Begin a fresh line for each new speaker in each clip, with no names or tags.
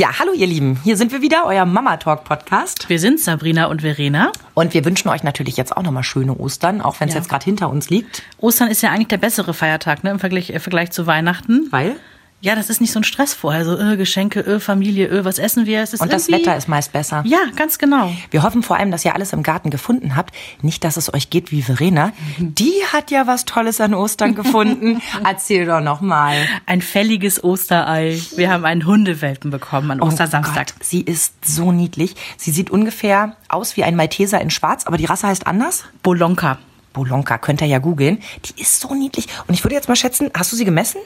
Ja, hallo ihr Lieben, hier sind wir wieder, euer Mama Talk Podcast.
Wir sind Sabrina und Verena.
Und wir wünschen euch natürlich jetzt auch nochmal schöne Ostern, auch wenn es
Ja.
jetzt gerade hinter uns liegt.
Ostern ist ja eigentlich der bessere Feiertag ne, im Vergleich, äh, Vergleich zu Weihnachten.
Weil?
Ja, das ist nicht so ein Stress vorher. So, äh, Geschenke, äh, Familie, äh, was essen wir? Es ist
Und das Wetter ist meist besser.
Ja, ganz genau.
Wir hoffen vor allem, dass ihr alles im Garten gefunden habt. Nicht, dass es euch geht wie Verena. Die hat ja was Tolles an Ostern gefunden. Erzähl doch nochmal.
Ein fälliges Osterei. Wir haben einen Hundewelpen bekommen an Ostersamstag.
Oh Gott, sie ist so niedlich. Sie sieht ungefähr aus wie ein Malteser in schwarz, aber die Rasse heißt anders.
Bolonka.
Bolonka, könnt ihr ja googeln. Die ist so niedlich. Und ich würde jetzt mal schätzen, hast du sie gemessen?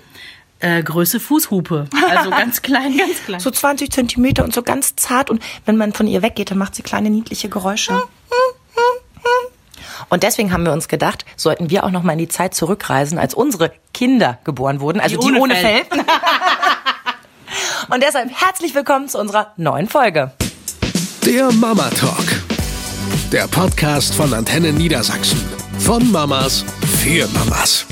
Äh, Größe Fußhupe. Also ganz klein, ganz klein.
So 20 Zentimeter und so ganz zart. Und wenn man von ihr weggeht, dann macht sie kleine niedliche Geräusche. Und deswegen haben wir uns gedacht, sollten wir auch noch mal in die Zeit zurückreisen, als unsere Kinder geboren wurden, also die,
Die ohne
ohne
Fell.
Fell. Und deshalb herzlich willkommen zu unserer neuen Folge.
Der Mama Talk. Der Podcast von Antenne Niedersachsen. Von Mamas für Mamas.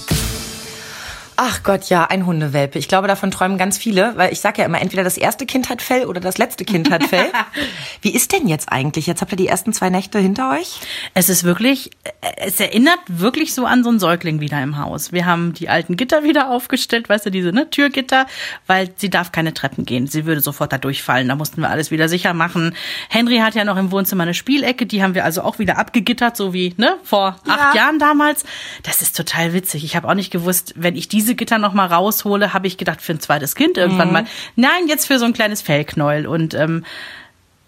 Ach Gott, ja, ein Hundewelpe. Ich glaube, davon träumen ganz viele, weil ich sage ja immer, entweder das erste Kind hat Fell oder das letzte Kind hat Fell. Wie ist denn jetzt eigentlich? Jetzt habt ihr die ersten zwei Nächte hinter euch?
Es ist wirklich, es erinnert wirklich so an so einen Säugling wieder im Haus. Wir haben die alten Gitter wieder aufgestellt, weißt du, diese ne, Türgitter, weil sie darf keine Treppen gehen. Sie würde sofort da durchfallen. Da mussten wir alles wieder sicher machen. Henry hat ja noch im Wohnzimmer eine Spielecke, die haben wir also auch wieder abgegittert, so wie ne, vor acht Jahren damals. Das ist total witzig. Ich habe auch nicht gewusst, wenn ich diese Gitter noch mal raushole, habe ich gedacht, für ein zweites Kind irgendwann mal. Nein, jetzt für so ein kleines Fellknäuel. Und ähm,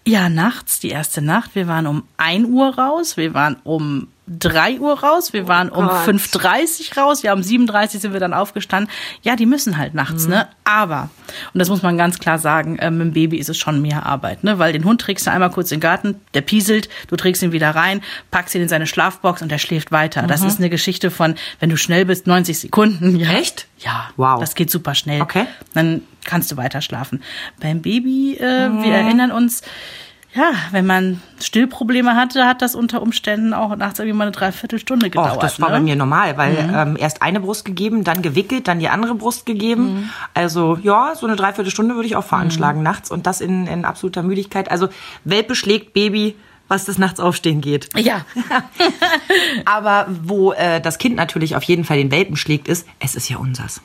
ja, nachts, die erste Nacht. Wir waren um 1 Uhr raus, wir waren um 3 Uhr raus, wir waren um
Gott.
5.30 raus, ja, um 7.30 sind wir dann aufgestanden. Ja, die müssen halt nachts, ne? Aber, und das muss man ganz klar sagen, äh, mit dem Baby ist es schon mehr Arbeit, ne? Weil den Hund trägst du einmal kurz in den Garten, der pieselt, du trägst ihn wieder rein, packst ihn in seine Schlafbox und der schläft weiter. Das ist eine Geschichte von, wenn du schnell bist, 90 Sekunden. Ja.
Echt?
Ja.
Wow.
Das geht super schnell.
Okay.
Dann kannst du weiter schlafen. Beim Baby, äh, wir erinnern uns, ja, wenn man Stillprobleme hatte, hat das unter Umständen auch nachts irgendwie mal eine Dreiviertelstunde gedauert.
Och, das war
ne?
bei mir normal, weil ähm, erst eine Brust gegeben, dann gewickelt, dann die andere Brust gegeben. Also ja, so eine Dreiviertelstunde würde ich auch veranschlagen nachts und das in, in absoluter Müdigkeit. Also Welpe schlägt Baby, was das nachts aufstehen geht.
Ja,
Aber wo äh, das Kind natürlich auf jeden Fall den Welpen schlägt, ist, es ist ja unsers.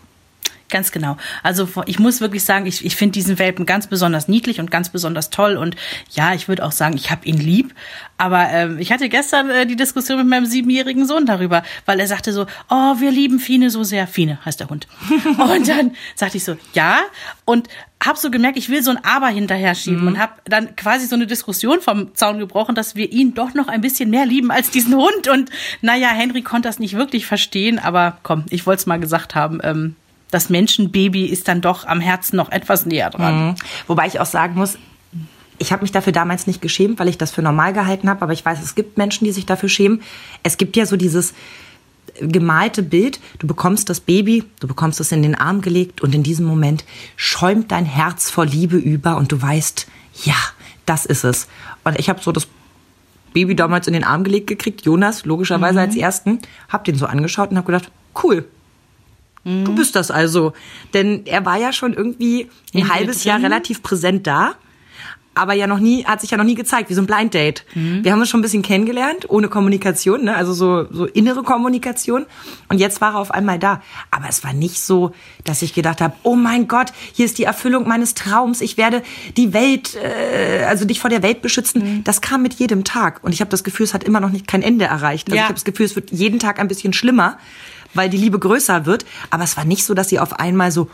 Ganz genau. Also ich muss wirklich sagen, ich, ich finde diesen Welpen ganz besonders niedlich und ganz besonders toll. Und ja, ich würde auch sagen, ich habe ihn lieb. Aber ähm, ich hatte gestern äh, die Diskussion mit meinem siebenjährigen Sohn darüber, weil er sagte so, oh, wir lieben Fine so sehr. Fine heißt der Hund. und dann sagte ich so, ja. Und hab so gemerkt, ich will so ein Aber hinterher schieben und hab dann quasi so eine Diskussion vom Zaun gebrochen, dass wir ihn doch noch ein bisschen mehr lieben als diesen Hund. Und naja, Henry konnte das nicht wirklich verstehen, aber komm, ich wollte es mal gesagt haben. Ähm, das Menschenbaby ist dann doch am Herzen noch etwas näher dran.
Wobei ich auch sagen muss, ich habe mich dafür damals nicht geschämt, weil ich das für normal gehalten habe, aber ich weiß, es gibt Menschen, die sich dafür schämen. Es gibt ja so dieses gemalte Bild, du bekommst das Baby, du bekommst es in den Arm gelegt und in diesem Moment schäumt dein Herz vor Liebe über und du weißt, ja, das ist es. Und ich habe so das Baby damals in den Arm gelegt gekriegt, Jonas logischerweise als ersten, hab den so angeschaut und habe gedacht, cool. Du bist das also. Denn er war ja schon irgendwie ein
In
halbes Jahr relativ präsent da. Aber ja noch nie, hat sich ja noch nie gezeigt, wie so ein Blind Date.
Mhm.
Wir haben uns schon ein bisschen kennengelernt, ohne Kommunikation, ne? also so, so innere Kommunikation. Und jetzt war er auf einmal da. Aber es war nicht so, dass ich gedacht habe, oh mein Gott, hier ist die Erfüllung meines Traums. Ich werde die Welt, äh, also dich vor der Welt beschützen.
Mhm.
Das kam mit jedem Tag. Und ich habe das Gefühl, es hat immer noch nicht kein Ende erreicht. Also
Ja.
ich habe das Gefühl, es wird jeden Tag ein bisschen schlimmer, weil die Liebe größer wird. Aber es war nicht so, dass sie auf einmal so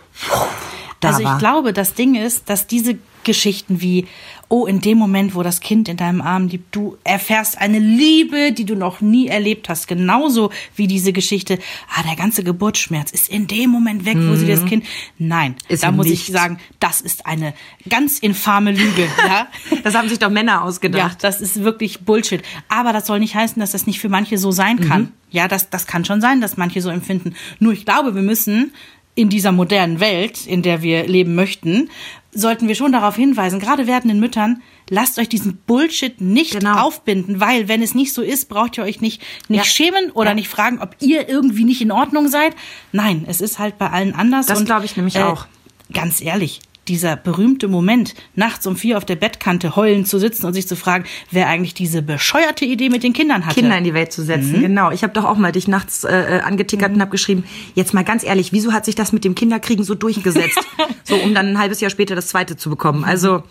da
also ich
war.
glaube, das Ding ist, dass diese Geschichten wie, oh, in dem Moment, wo das Kind in deinem Arm liegt, du erfährst eine Liebe, die du noch nie erlebt hast. Genauso wie diese Geschichte, ah, der ganze Geburtsschmerz ist in dem Moment weg, wo sie das Kind. Nein,
Mhm. Ist
da muss
nicht.
ich sagen, das ist eine ganz infame Lüge. ja?
Das haben sich doch Männer
Ja,
ausgedacht.
das ist wirklich Bullshit. Aber das soll nicht heißen, dass das nicht für manche so sein kann. Ja, das, das kann schon sein, dass manche so empfinden. Nur ich glaube, wir müssen in dieser modernen Welt, in der wir leben möchten, sollten wir schon darauf hinweisen, gerade werdenden Müttern, lasst euch diesen Bullshit nicht
Genau.
aufbinden, weil wenn es nicht so ist, braucht ihr euch nicht, nicht
Ja.
schämen oder
Ja.
nicht fragen, ob ihr irgendwie nicht in Ordnung seid. Nein, es ist halt bei allen anders.
Das glaube ich nämlich
äh,
auch.
Ganz ehrlich, dieser berühmte Moment, nachts um vier auf der Bettkante heulend zu sitzen und sich zu fragen, wer eigentlich diese bescheuerte Idee mit den Kindern hatte.
Kinder in die Welt zu setzen, mhm. genau. Ich habe doch auch mal dich nachts äh, äh angetickert mhm. und habe geschrieben, jetzt mal ganz ehrlich, wieso hat sich das mit dem Kinderkriegen so durchgesetzt? so, um dann ein halbes Jahr später das zweite zu bekommen. Also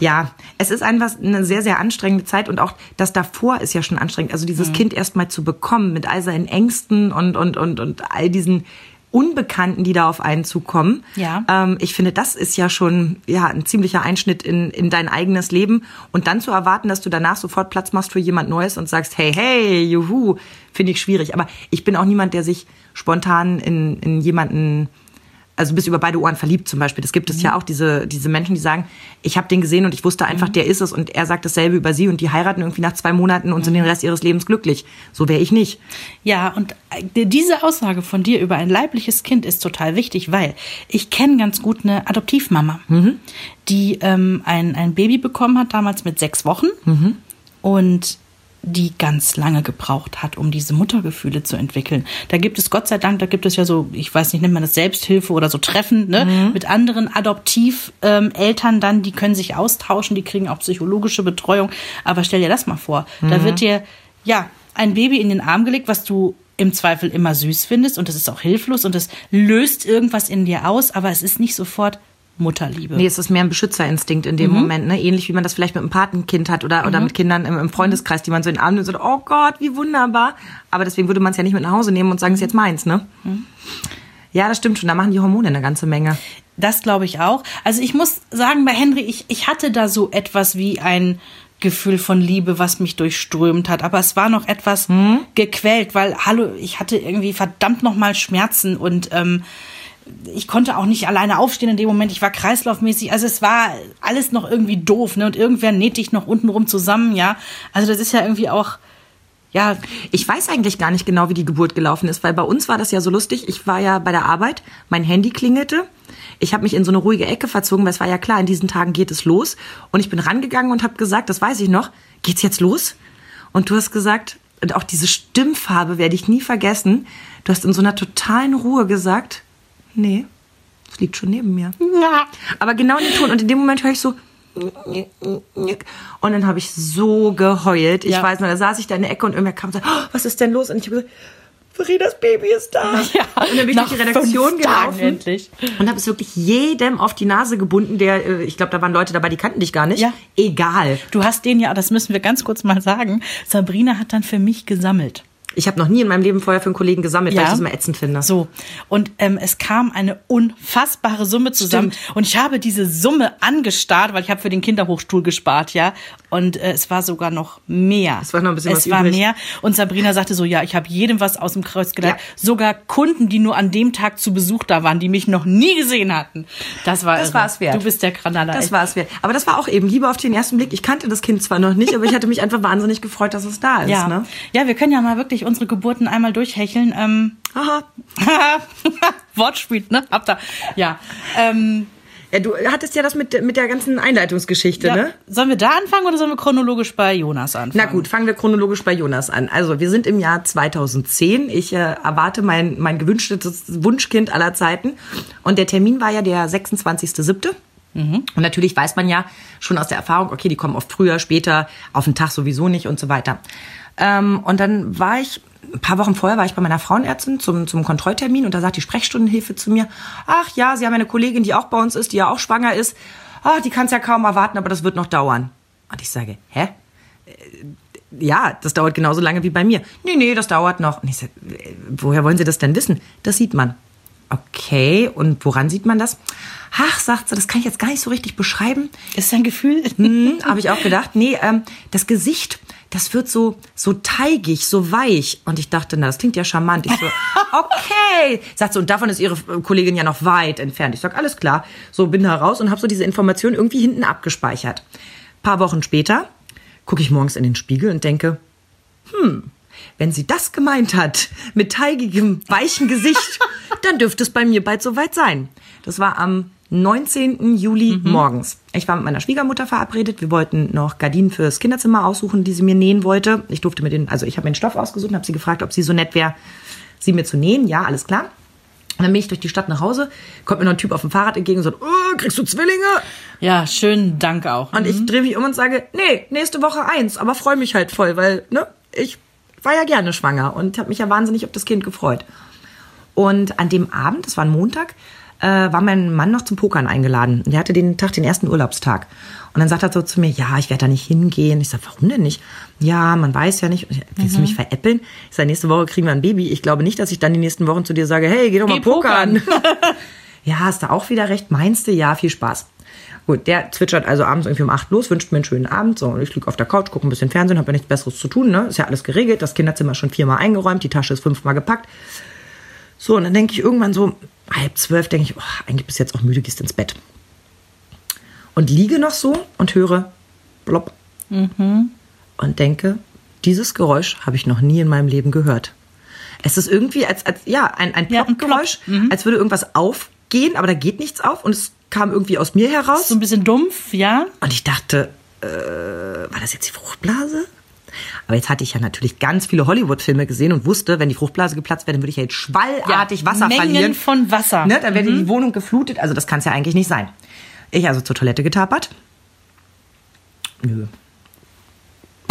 ja, es ist einfach eine sehr, sehr anstrengende Zeit und auch das davor ist ja schon anstrengend. Also dieses mhm. Kind erst mal zu bekommen mit all seinen Ängsten und, und, und, und all diesen Unbekannten, die da auf einen zukommen.
Ja.
Ähm, ich finde, das ist ja schon ja ein ziemlicher Einschnitt in, in dein eigenes Leben. Und dann zu erwarten, dass du danach sofort Platz machst für jemand Neues und sagst, hey, hey, juhu, finde ich schwierig. Aber ich bin auch niemand, der sich spontan in, in jemanden also bist über beide Ohren verliebt zum Beispiel. Das gibt es mhm. ja auch, diese, diese Menschen, die sagen, ich habe den gesehen und ich wusste einfach, mhm. der ist es und er sagt dasselbe über sie und die heiraten irgendwie nach zwei Monaten und mhm. sind den Rest ihres Lebens glücklich. So wäre ich nicht.
Ja, und äh, diese Aussage von dir über ein leibliches Kind ist total wichtig, weil ich kenne ganz gut eine Adoptivmama, mhm. die ähm, ein, ein Baby bekommen hat, damals mit sechs Wochen.
Mhm.
Und die ganz lange gebraucht hat, um diese Muttergefühle zu entwickeln. Da gibt es Gott sei Dank, da gibt es ja so, ich weiß nicht, nennt man das Selbsthilfe oder so Treffen ne? Mhm. mit anderen Adoptiveltern dann, die können sich austauschen, die kriegen auch psychologische Betreuung. Aber stell dir das mal vor, mhm. da wird dir ja ein Baby in den Arm gelegt, was du im Zweifel immer süß findest und das ist auch hilflos und das löst irgendwas in dir aus, aber es ist nicht sofort Mutterliebe.
Nee, es ist mehr ein Beschützerinstinkt in dem mhm. Moment, ne? Ähnlich wie man das vielleicht mit einem Patenkind hat oder, mhm. oder mit Kindern im, im, Freundeskreis, die man so in den Arm nimmt und sagt, oh Gott, wie wunderbar. Aber deswegen würde man es ja nicht mit nach Hause nehmen und sagen, es ist jetzt meins, ne? Mhm. Ja, das stimmt schon. Da machen die Hormone eine ganze Menge.
Das glaube ich auch. Also ich muss sagen, bei Henry, ich, ich hatte da so etwas wie ein Gefühl von Liebe, was mich durchströmt hat. Aber es war noch etwas mhm. gequält, weil, hallo, ich hatte irgendwie verdammt nochmal Schmerzen und ähm, ich konnte auch nicht alleine aufstehen in dem Moment. Ich war kreislaufmäßig. Also es war alles noch irgendwie doof, ne? Und irgendwer näht dich noch untenrum zusammen, ja. Also das ist ja irgendwie auch, ja.
Ich weiß eigentlich gar nicht genau, wie die Geburt gelaufen ist, weil bei uns war das ja so lustig. Ich war ja bei der Arbeit, mein Handy klingelte. Ich habe mich in so eine ruhige Ecke verzogen, weil es war ja klar, in diesen Tagen geht es los. Und ich bin rangegangen und habe gesagt, das weiß ich noch, geht's jetzt los? Und du hast gesagt, und auch diese Stimmfarbe werde ich nie vergessen. Du hast in so einer totalen Ruhe gesagt, nee, es liegt schon neben mir. Ja. Aber genau in den Ton. Und in dem Moment höre ich so. Und dann habe ich so geheult. Ich ja. weiß noch, da saß ich da in der Ecke und irgendwer kam und sagte, oh, was ist denn los? Und ich habe gesagt, Faridas Baby ist da.
Ja,
und dann bin ich durch die Redaktion gelaufen endlich. und habe es wirklich jedem auf die Nase gebunden, der, äh, ich glaube, da waren Leute dabei, die kannten dich gar nicht.
Ja.
Egal.
Du hast den ja, das müssen wir ganz kurz mal sagen. Sabrina hat dann für mich gesammelt.
Ich habe noch nie in meinem Leben vorher für einen Kollegen gesammelt, ja. weil ich das immer ätzend finde.
So. Und ähm, es kam eine unfassbare Summe zusammen. Stimmt. Und ich habe diese Summe angestarrt, weil ich habe für den Kinderhochstuhl gespart, ja. Und äh, es war sogar noch mehr.
Es war noch ein bisschen
es was Es war übrig. mehr. Und Sabrina sagte so, ja, ich habe jedem was aus dem Kreuz gedacht. Ja. Sogar Kunden, die nur an dem Tag zu Besuch da waren, die mich noch nie gesehen hatten. Das war
Das wert.
Du bist der Granada.
Das war es wert. Aber das war auch eben Liebe auf den ersten Blick. Ich kannte das Kind zwar noch nicht, aber ich hatte mich einfach wahnsinnig gefreut, dass es da ist.
Ja,
ne?
ja wir können ja mal wirklich unsere Geburten einmal durchhecheln. Ähm,
Aha.
Wortspiel, ne? Habt ihr. Ja. Ähm,
ja, du hattest ja das mit, mit der ganzen Einleitungsgeschichte, ja. ne?
Sollen wir da anfangen oder sollen wir chronologisch bei Jonas anfangen?
Na gut, fangen wir chronologisch bei Jonas an. Also, wir sind im Jahr 2010. Ich äh, erwarte mein, mein gewünschtes Wunschkind aller Zeiten. Und der Termin war ja der 26.07. Mhm. Und natürlich weiß man ja schon aus der Erfahrung, okay, die kommen oft früher, später, auf den Tag sowieso nicht und so weiter. Ähm, und dann war ich, ein paar Wochen vorher war ich bei meiner Frauenärztin zum, zum Kontrolltermin und da sagt die Sprechstundenhilfe zu mir, ach ja, Sie haben eine Kollegin, die auch bei uns ist, die ja auch schwanger ist. Ach, die kann es ja kaum erwarten, aber das wird noch dauern. Und ich sage, hä? Äh, ja, das dauert genauso lange wie bei mir. Nee, nee, das dauert noch. Und ich sage, woher wollen Sie das denn wissen? Das sieht man. Okay, und woran sieht man das? Ach, sagt sie, das kann ich jetzt gar nicht so richtig beschreiben.
Ist ein Gefühl?
Hm, Habe ich auch gedacht. Nee, ähm, das Gesicht, das wird so, so teigig, so weich. Und ich dachte, na, das klingt ja charmant. Ich so, okay. Sagt sie, und davon ist ihre Kollegin ja noch weit entfernt. Ich sag, alles klar. So, bin da raus und habe so diese Information irgendwie hinten abgespeichert. paar Wochen später gucke ich morgens in den Spiegel und denke, hm, wenn sie das gemeint hat, mit teigigem, weichen Gesicht, dann dürfte es bei mir bald soweit sein. Das war am 19. Juli mhm. morgens. Ich war mit meiner Schwiegermutter verabredet. Wir wollten noch Gardinen fürs Kinderzimmer aussuchen, die sie mir nähen wollte. Ich durfte mir den, also ich habe mir den Stoff ausgesucht und habe sie gefragt, ob sie so nett wäre, sie mir zu nähen. Ja, alles klar. Und dann bin ich durch die Stadt nach Hause, kommt mir noch ein Typ auf dem Fahrrad entgegen und sagt, oh, kriegst du Zwillinge?
Ja, schönen Dank auch.
Und ich drehe mich um und sage, nee, nächste Woche eins, aber freue mich halt voll, weil, ne, ich war ja gerne schwanger und habe mich ja wahnsinnig auf das Kind gefreut. Und an dem Abend, das war ein Montag, äh, war mein Mann noch zum Pokern eingeladen. Der hatte den Tag, den ersten Urlaubstag. Und dann sagt er so zu mir, ja, ich werde da nicht hingehen. Ich sage, warum denn nicht? Ja, man weiß ja nicht. Willst du mich veräppeln? Ich sage, nächste Woche kriegen wir ein Baby. Ich glaube nicht, dass ich dann die nächsten Wochen zu dir sage, hey, geh doch mal
Geh
pokern.
pokern.
ja, hast du auch wieder recht. Meinst du? Ja, viel Spaß. Gut, der zwitschert also abends irgendwie um acht los, wünscht mir einen schönen Abend. So, und ich liege auf der Couch, gucke ein bisschen Fernsehen, habe ja nichts Besseres zu tun. Ne? Ist ja alles geregelt. Das Kinderzimmer ist schon viermal eingeräumt, die Tasche ist fünfmal gepackt. So, und dann denke ich irgendwann so, halb zwölf, denke ich, oh, eigentlich bist du jetzt auch müde, gehst ins Bett. Und liege noch so und höre plopp. Und denke, dieses Geräusch habe ich noch nie in meinem Leben gehört. Es ist irgendwie als, als ja, ein, ein
Ja, ein
Plopp-Geräusch, als würde irgendwas aufgehen, aber da geht nichts auf und es kam irgendwie aus mir heraus.
So ein bisschen dumpf, ja.
Und ich dachte, äh, war das jetzt die Fruchtblase? Aber jetzt hatte ich ja natürlich ganz viele Hollywood-Filme gesehen und wusste, wenn die Fruchtblase geplatzt wäre, dann würde ich ja jetzt schwallartig Wasser
Mengen
verlieren.
von Wasser.
Ne, dann wäre die Wohnung geflutet. Also das kann es ja eigentlich nicht sein. Ich also zur Toilette getapert. Nö.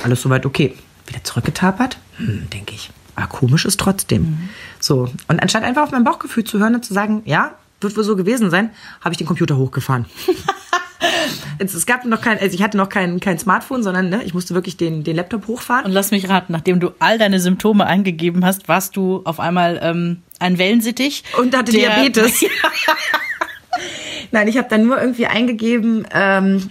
Alles soweit okay. Wieder zurückgetapert. Hm, denke ich. Aber komisch ist trotzdem. So. Und anstatt einfach auf mein Bauchgefühl zu hören und zu sagen, ja, wird wohl so gewesen sein, habe ich den Computer hochgefahren. es, gab noch kein, also ich hatte noch kein, kein Smartphone, sondern ne, ich musste wirklich den, den Laptop hochfahren.
Und lass mich raten, nachdem du all deine Symptome eingegeben hast, warst du auf einmal ähm, ein Wellensittich.
Und hatte
der-
Diabetes. Nein, ich habe dann nur irgendwie eingegeben, ähm,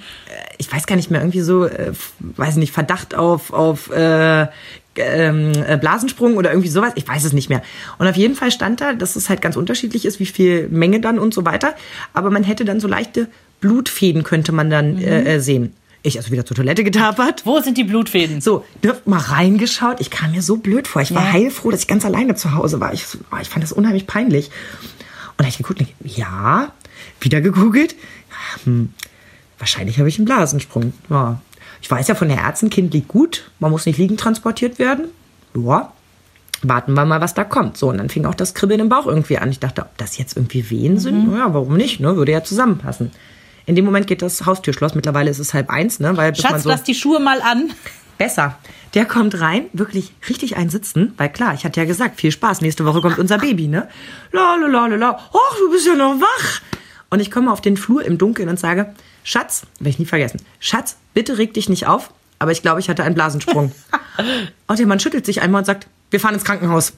ich weiß gar nicht mehr, irgendwie so, äh, weiß nicht, Verdacht auf, auf äh, ähm, äh, Blasensprung oder irgendwie sowas, ich weiß es nicht mehr. Und auf jeden Fall stand da, dass es halt ganz unterschiedlich ist, wie viel Menge dann und so weiter. Aber man hätte dann so leichte Blutfäden, könnte man dann äh, äh, sehen. Ich also wieder zur Toilette getapert.
Wo sind die Blutfäden?
So, ne, mal reingeschaut. Ich kam mir so blöd vor. Ich war
Ja.
heilfroh, dass ich ganz alleine zu Hause war. Ich, oh, ich fand das unheimlich peinlich. Und da ich geguckt, und ich, ja, wieder gegoogelt. Hm, wahrscheinlich habe ich einen Blasensprung. Ja. Ich weiß ja von der Ärztin, Kind liegt gut. Man muss nicht liegend transportiert werden. Ja. Warten wir mal, was da kommt. So, und dann fing auch das Kribbeln im Bauch irgendwie an. Ich dachte, ob das jetzt irgendwie Wehen sind? Ja, warum nicht? Ne? Würde ja zusammenpassen. In dem Moment geht das Haustürschloss. Mittlerweile ist es halb eins, ne? Weil
Schatz,
so
lass die Schuhe mal an.
Besser. Der kommt rein, wirklich richtig einsitzen, weil klar, ich hatte ja gesagt, viel Spaß, nächste Woche kommt unser Baby, ne? La la la la la, ach, du bist ja noch wach. Und ich komme auf den Flur im Dunkeln und sage, Schatz, werde ich nie vergessen, Schatz, bitte reg dich nicht auf, aber ich glaube, ich hatte einen Blasensprung. und der Mann schüttelt sich einmal und sagt, wir fahren ins Krankenhaus.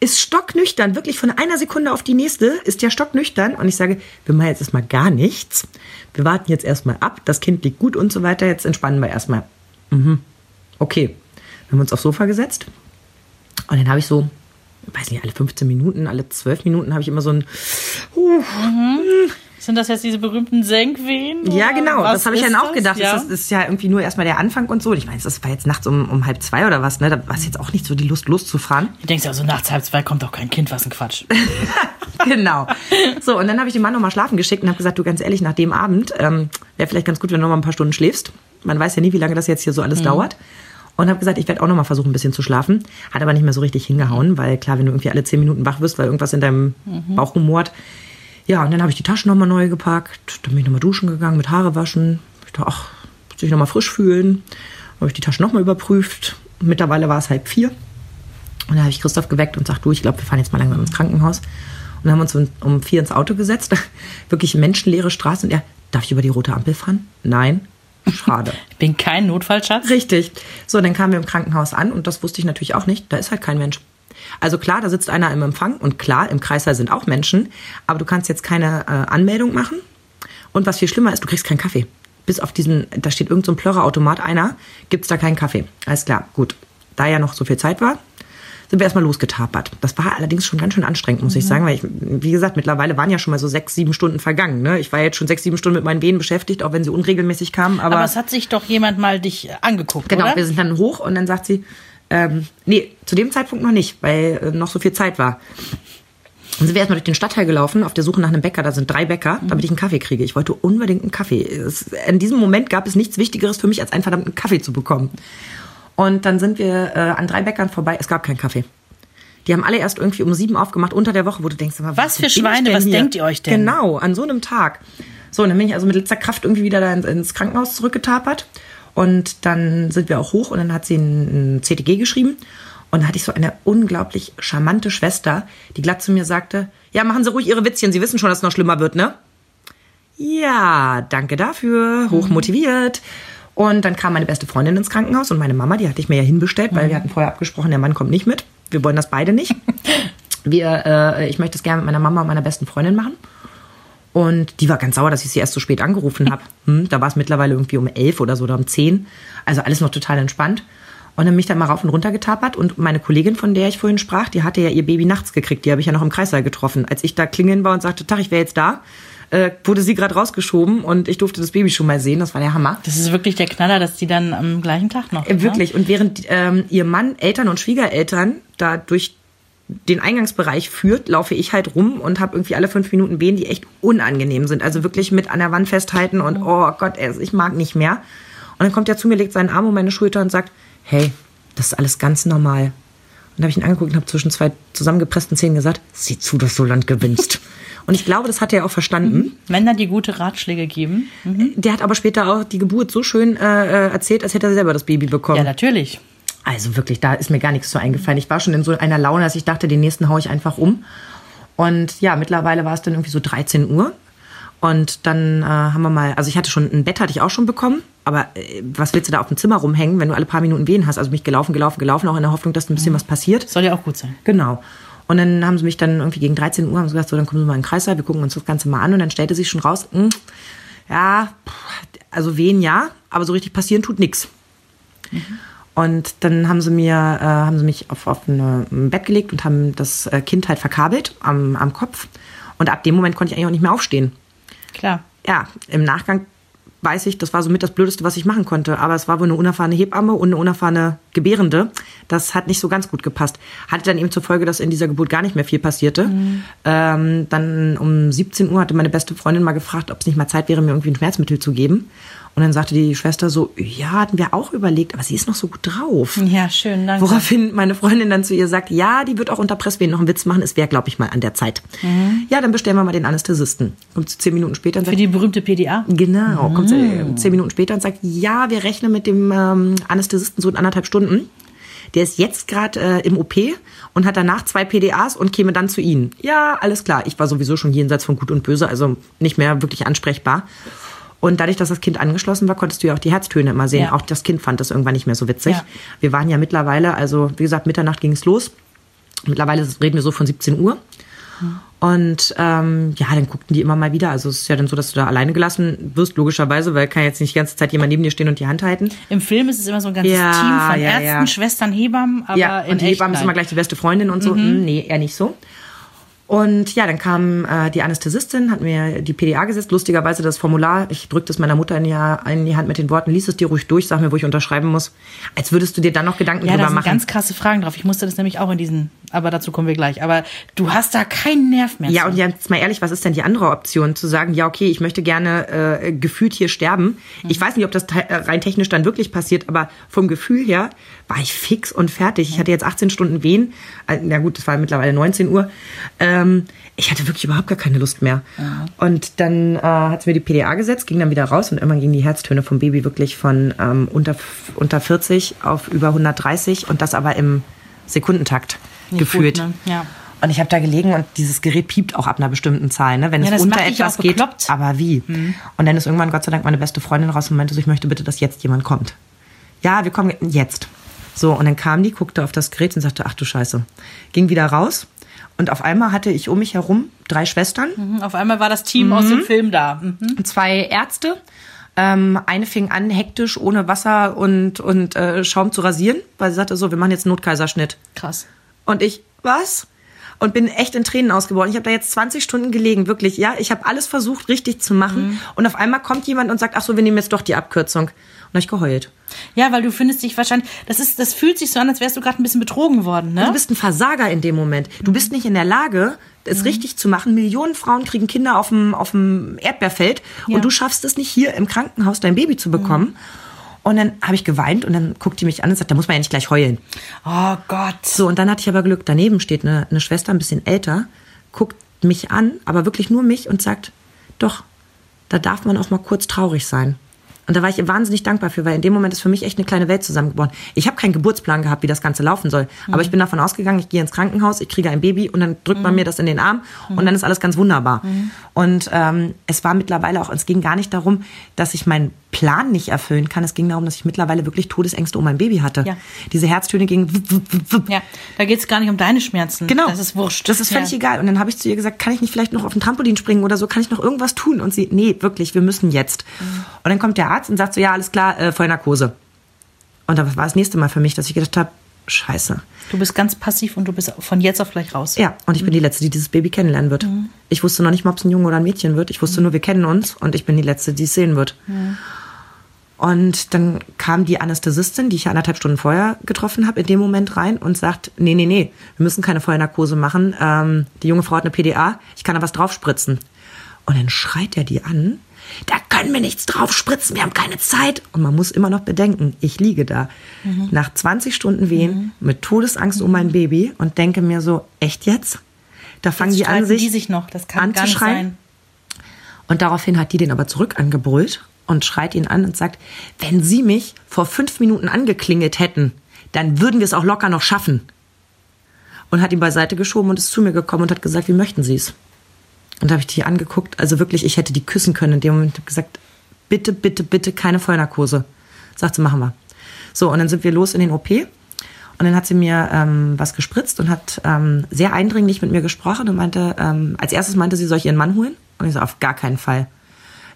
Ist stocknüchtern, wirklich von einer Sekunde auf die nächste, ist der stocknüchtern. Und ich sage, wir machen jetzt erstmal gar nichts. Wir warten jetzt erstmal ab, das Kind liegt gut und so weiter, jetzt entspannen wir erstmal. Okay, wir haben uns aufs Sofa gesetzt und dann habe ich so, weiß nicht, alle 15 Minuten, alle 12 Minuten habe ich immer so ein, uh,
Sind das jetzt diese berühmten Senkwehen?
ja genau, das habe ich dann auch gedacht.
Ja.
Das, ist, das ist ja irgendwie nur erstmal der Anfang und so. Ich meine, das war jetzt nachts um, um halb zwei oder was, ne? Da war es jetzt auch nicht so die Lust loszufahren.
Du denkst ja, so nachts halb zwei kommt doch kein Kind, was ein Quatsch.
genau. So, und dann habe ich den Mann nochmal schlafen geschickt und habe gesagt, du ganz ehrlich, nach dem Abend ähm, wäre vielleicht ganz gut, wenn du noch mal ein paar Stunden schläfst. Man weiß ja nie, wie lange das jetzt hier so alles dauert. Und habe gesagt, ich werde auch noch mal versuchen, ein bisschen zu schlafen. Hat aber nicht mehr so richtig hingehauen, weil klar, wenn du irgendwie alle zehn Minuten wach wirst, weil irgendwas in deinem Bauch rumort. Ja, und dann habe ich die Taschen noch mal neu gepackt. Dann bin ich noch mal duschen gegangen, mit Haare waschen. Ich dachte, ach, muss ich noch mal frisch fühlen. Habe ich die Taschen noch mal überprüft. Mittlerweile war es halb vier. Und dann habe ich Christoph geweckt und sagt, du, ich glaube, wir fahren jetzt mal langsam ins Krankenhaus. Und dann haben wir uns um, um vier ins Auto gesetzt. Wirklich menschenleere Straße. Und er, darf ich über die rote Ampel fahren? Nein. Schade.
Ich bin kein Notfallschatz.
Richtig. So, dann kamen wir im Krankenhaus an und das wusste ich natürlich auch nicht. Da ist halt kein Mensch. Also klar, da sitzt einer im Empfang und klar, im Kreißsaal sind auch Menschen, aber du kannst jetzt keine äh, Anmeldung machen. Und was viel schlimmer ist, du kriegst keinen Kaffee. Bis auf diesen, da steht irgend so ein Plörrerautomat einer, gibt's da keinen Kaffee. Alles klar, gut. Da ja noch so viel Zeit war, sind wir erstmal losgetapert. Das war allerdings schon ganz schön anstrengend, muss ich sagen, weil ich, wie gesagt, mittlerweile waren ja schon mal so sechs, sieben Stunden vergangen. Ne? Ich war jetzt schon sechs, sieben Stunden mit meinen Venen beschäftigt, auch wenn sie unregelmäßig kamen. Aber,
Aber es hat sich doch jemand mal dich angeguckt,
Genau,
oder?
wir sind dann hoch und dann sagt sie, ähm, nee, zu dem Zeitpunkt noch nicht, weil äh, noch so viel Zeit war. Dann sind wir erstmal durch den Stadtteil gelaufen, auf der Suche nach einem Bäcker. Da sind drei Bäcker, damit ich einen Kaffee kriege. Ich wollte unbedingt einen Kaffee. Es, in diesem Moment gab es nichts Wichtigeres für mich, als einen verdammten Kaffee zu bekommen. Und dann sind wir äh, an drei Bäckern vorbei. Es gab keinen Kaffee. Die haben alle erst irgendwie um sieben aufgemacht unter der Woche, wo du denkst,
Was
wo
für Schweine, was
hier?
denkt ihr euch denn?
Genau, an so einem Tag. So, und dann bin ich also mit letzter Kraft irgendwie wieder da ins Krankenhaus zurückgetapert. Und dann sind wir auch hoch und dann hat sie ein, CTG geschrieben. Und da hatte ich so eine unglaublich charmante Schwester, die glatt zu mir sagte, ja, machen Sie ruhig Ihre Witzchen, Sie wissen schon, dass es noch schlimmer wird, ne? Ja, danke dafür, hoch motiviert. Und dann kam meine beste Freundin ins Krankenhaus und meine Mama, die hatte ich mir ja hinbestellt, weil wir hatten vorher abgesprochen, der Mann kommt nicht mit. Wir wollen das beide nicht. Wir, äh, ich möchte es gerne mit meiner Mama und meiner besten Freundin machen. Und die war ganz sauer, dass ich sie erst so spät angerufen habe. Hm, da war es mittlerweile irgendwie um elf oder so oder um zehn. Also alles noch total entspannt. Und dann bin ich dann mal rauf und runter getapert. Und meine Kollegin, von der ich vorhin sprach, die hatte ja ihr Baby nachts gekriegt. Die habe ich ja noch im Kreissaal getroffen. Als ich da klingeln war und sagte, Tag, ich wäre jetzt da, äh, wurde sie gerade rausgeschoben und ich durfte das Baby schon mal sehen. Das war der Hammer.
Das ist wirklich der Knaller, dass die dann am gleichen Tag noch.
Äh, Wirklich. Und während ähm, ihr Mann, Eltern und Schwiegereltern da durch den Eingangsbereich führt, laufe ich halt rum und habe irgendwie alle fünf Minuten Wehen, die echt unangenehm sind. Also wirklich mit an der Wand festhalten und oh Gott, ey, ich mag nicht mehr. Und dann kommt er zu mir, legt seinen Arm um meine Schulter und sagt, hey, das ist alles ganz normal. Und da habe ich ihn angeguckt und habe zwischen zwei zusammengepressten Zähnen gesagt, sieh zu, dass du Land gewinnst. und ich glaube, das hat er auch verstanden.
Männer, die gute Ratschläge geben.
Der hat aber später auch die Geburt so schön äh, äh, erzählt, als hätte er selber das Baby bekommen.
Ja, natürlich.
Also wirklich, da ist mir gar nichts zu eingefallen. Ich war schon in so einer Laune, dass ich dachte, den nächsten haue ich einfach um. Und ja, mittlerweile war es dann irgendwie so 13 Uhr. Und dann äh, haben wir mal, also ich hatte schon ein Bett, hatte ich auch schon bekommen. Aber äh, was willst du da auf dem Zimmer rumhängen, wenn du alle paar Minuten Wehen hast? Also bin ich gelaufen, gelaufen, gelaufen, auch in der Hoffnung, dass ein bisschen was passiert.
Soll ja auch gut sein.
Genau. Und dann haben sie mich dann irgendwie gegen 13 Uhr haben sie gesagt, so, dann kommen Sie mal in den Kreissaal, wir gucken uns das Ganze mal an. Und dann stellte sich schon raus, hm, ja, also Wehen ja, aber so richtig passieren tut nichts. Und dann haben sie mir, äh, haben sie mich auf, auf eine, ein Bett gelegt und haben das äh, Kind halt verkabelt am, am Kopf. Und ab dem Moment konnte ich eigentlich auch nicht mehr aufstehen.
Klar.
Ja, im Nachgang weiß ich, das war somit das Blödeste, was ich machen konnte. Aber es war wohl eine unerfahrene Hebamme und eine unerfahrene Gebärende. Das hat nicht so ganz gut gepasst. Hatte dann eben zur Folge, dass in dieser Geburt gar nicht mehr viel passierte. Ähm, dann um 17 Uhr hatte meine beste Freundin mal gefragt, ob es nicht mal Zeit wäre, mir irgendwie ein Schmerzmittel zu geben. Und dann sagte die Schwester so, ja, hatten wir auch überlegt, aber sie ist noch so gut drauf.
Ja, schön, danke.
Woraufhin meine Freundin dann zu ihr sagt, ja, die wird auch unter Presswehen noch einen Witz machen, es wäre, glaube ich, mal an der Zeit. Ja, dann bestellen wir mal den Anästhesisten. Kommt sie zehn Minuten später und
Für
sagt,
die berühmte PDA.
genau, kommt sie äh, zehn Minuten später und sagt, ja, wir rechnen mit dem ähm, Anästhesisten so in anderthalb Stunden. Der ist jetzt gerade äh, im OP und hat danach zwei PDAs und käme dann zu Ihnen. Ja, alles klar. Ich war sowieso schon jenseits von Gut und Böse, also nicht mehr wirklich ansprechbar. Und dadurch, dass das Kind angeschlossen war, konntest du ja auch die Herztöne immer sehen.
Ja.
Auch das Kind fand das irgendwann nicht mehr so witzig.
Ja.
Wir waren ja mittlerweile, also wie gesagt, Mitternacht ging es los. Mittlerweile reden wir so von 17 Uhr. Und ähm, ja, dann guckten die immer mal wieder. Also es ist ja dann so, dass du da alleine gelassen wirst, logischerweise, weil kann jetzt nicht die ganze Zeit jemand neben dir stehen und die Hand halten.
Im Film ist es immer so ein ganzes
Ja,
Team von
ja,
Ärzten,
ja.
Schwestern, Hebammen, aber
ja,
in
und die
echt
Hebamme ist immer gleich die beste Freundin und so. Mhm. Nee, eher nicht so. Und ja, dann kam äh, die Anästhesistin, hat mir die PDA gesetzt. Lustigerweise das Formular, ich drückte es meiner Mutter in die, in die Hand mit den Worten, lies es dir ruhig durch, sag mir, wo ich unterschreiben muss. Als würdest du dir dann noch Gedanken
Ja, da
drüber
sind
machen.
ganz krasse Fragen drauf. Ich musste das nämlich auch in diesen, aber dazu kommen wir gleich. Aber du hast da keinen Nerv mehr.
Ja,
zu.
und jetzt mal ehrlich, was ist denn die andere Option? Zu sagen, ja, okay, ich möchte gerne äh, gefühlt hier sterben. Ich weiß nicht, ob das äh, rein technisch dann wirklich passiert, aber vom Gefühl her war ich fix und fertig. Ich hatte jetzt 18 Stunden Wehen. Äh, Na gut, das war mittlerweile 19 Uhr. Ähm, ich hatte wirklich überhaupt gar keine Lust mehr. Und dann äh, hat mir die PDA gesetzt, ging dann wieder raus und irgendwann gingen die Herztöne vom Baby wirklich von ähm, unter, unter 40 auf über 130 und das aber im Sekundentakt
Nicht
gefühlt.
gut, ne? Ja.
Und ich habe da gelegen und dieses Gerät piept auch ab einer bestimmten Zahl, ne? wenn
Ja,
es unter etwas geht. Aber wie? Und dann ist irgendwann Gott sei Dank meine beste Freundin raus und meinte so, ich möchte bitte, dass jetzt jemand kommt. Ja, wir kommen jetzt. So, und dann kam die, guckte auf das Gerät und sagte, ach du Scheiße. Ging wieder raus und auf einmal hatte ich um mich herum drei Schwestern,
Mhm, Auf einmal war das Team aus dem Film da. Mhm.
zwei Ärzte. Ähm, eine fing an, hektisch ohne Wasser und, und äh, Schaum zu rasieren, weil sie sagte so, wir machen jetzt einen Notkaiserschnitt.
Krass.
Und ich, was? Und bin echt in Tränen ausgebrochen. Ich habe da jetzt 20 Stunden gelegen, wirklich. Ja, ich habe alles versucht, richtig zu machen. Und auf einmal kommt jemand und sagt, ach so, wir nehmen jetzt doch die Abkürzung. Und hab ich geheult.
Ja, weil du findest dich wahrscheinlich, das ist, das fühlt sich so an, als wärst du gerade ein bisschen betrogen worden, ne?
Du bist ein Versager in dem Moment. Du bist nicht in der Lage, es richtig zu machen. Millionen Frauen kriegen Kinder auf dem, auf dem Erdbeerfeld
Ja.
und du schaffst es nicht, hier im Krankenhaus dein Baby zu bekommen. Und dann habe ich geweint und dann guckt die mich an und sagt, da muss man ja nicht gleich heulen.
Oh Gott.
So, und dann hatte ich aber Glück, daneben steht eine, eine Schwester, ein bisschen älter, guckt mich an, aber wirklich nur mich und sagt, doch, da darf man auch mal kurz traurig sein. Und da war ich ihr wahnsinnig dankbar für, weil in dem Moment ist für mich echt eine kleine Welt zusammengebrochen. Ich habe keinen Geburtsplan gehabt, wie das Ganze laufen soll.
Mhm.
Aber ich bin davon ausgegangen, ich gehe ins Krankenhaus, ich kriege ein Baby und dann drückt man mir das in den Arm
Mhm.
und dann ist alles ganz wunderbar. Und ähm, es war mittlerweile auch, es ging gar nicht darum, dass ich meinen Plan nicht erfüllen kann. Es ging darum, dass ich mittlerweile wirklich Todesängste um mein Baby hatte.
Ja.
Diese Herztöne gingen. wupp.
Ja, da geht's gar nicht um deine Schmerzen.
Genau.
Das ist wurscht.
Das ist völlig
ja.
egal. Und dann habe ich zu ihr gesagt, kann ich nicht vielleicht noch auf den Trampolin springen oder so? Kann ich noch irgendwas tun? Und sie, nee, wirklich, wir müssen jetzt.
Mhm.
Und dann kommt der Arzt und sagt so, ja, alles klar, äh, Vollnarkose. Und dann war das nächste Mal für mich, dass ich gedacht habe, scheiße.
Du bist ganz passiv und du bist von jetzt auf gleich raus.
Ja, und ich bin die Letzte, die dieses Baby kennenlernen wird. Ich wusste noch nicht mal, ob es ein Junge oder ein Mädchen wird. Ich wusste nur, wir kennen uns und ich bin die Letzte, die es sehen wird. Und dann kam die Anästhesistin, die ich anderthalb Stunden vorher getroffen habe, in dem Moment rein und sagt, nee, nee, nee, wir müssen keine Vollnarkose machen. Ähm, die junge Frau hat eine PDA, ich kann da was draufspritzen. Und dann schreit er die an, da können wir nichts draufspritzen, wir haben keine Zeit. Und man muss immer noch bedenken, ich liege da nach 20 Stunden Wehen mit Todesangst um mein Baby und denke mir so, echt jetzt? Da fangen
Jetzt
die an, sich
die sich noch. Das kann
anzuschreien. Und daraufhin hat die den aber zurück angebrüllt und schreit ihn an und sagt, wenn Sie mich vor fünf Minuten angeklingelt hätten, dann würden wir es auch locker noch schaffen. Und hat ihn beiseite geschoben und ist zu mir gekommen und hat gesagt, wie möchten Sie es? Und da habe ich die angeguckt, also wirklich, ich hätte die küssen können in dem Moment. Hab gesagt, bitte, bitte, bitte keine Vollnarkose. Sagt sie, machen wir. So, und dann sind wir los in den OP. Und dann hat sie mir ähm, was gespritzt und hat ähm, sehr eindringlich mit mir gesprochen und meinte, ähm, als erstes meinte sie, soll ich ihren Mann holen? Und ich so, auf gar keinen Fall.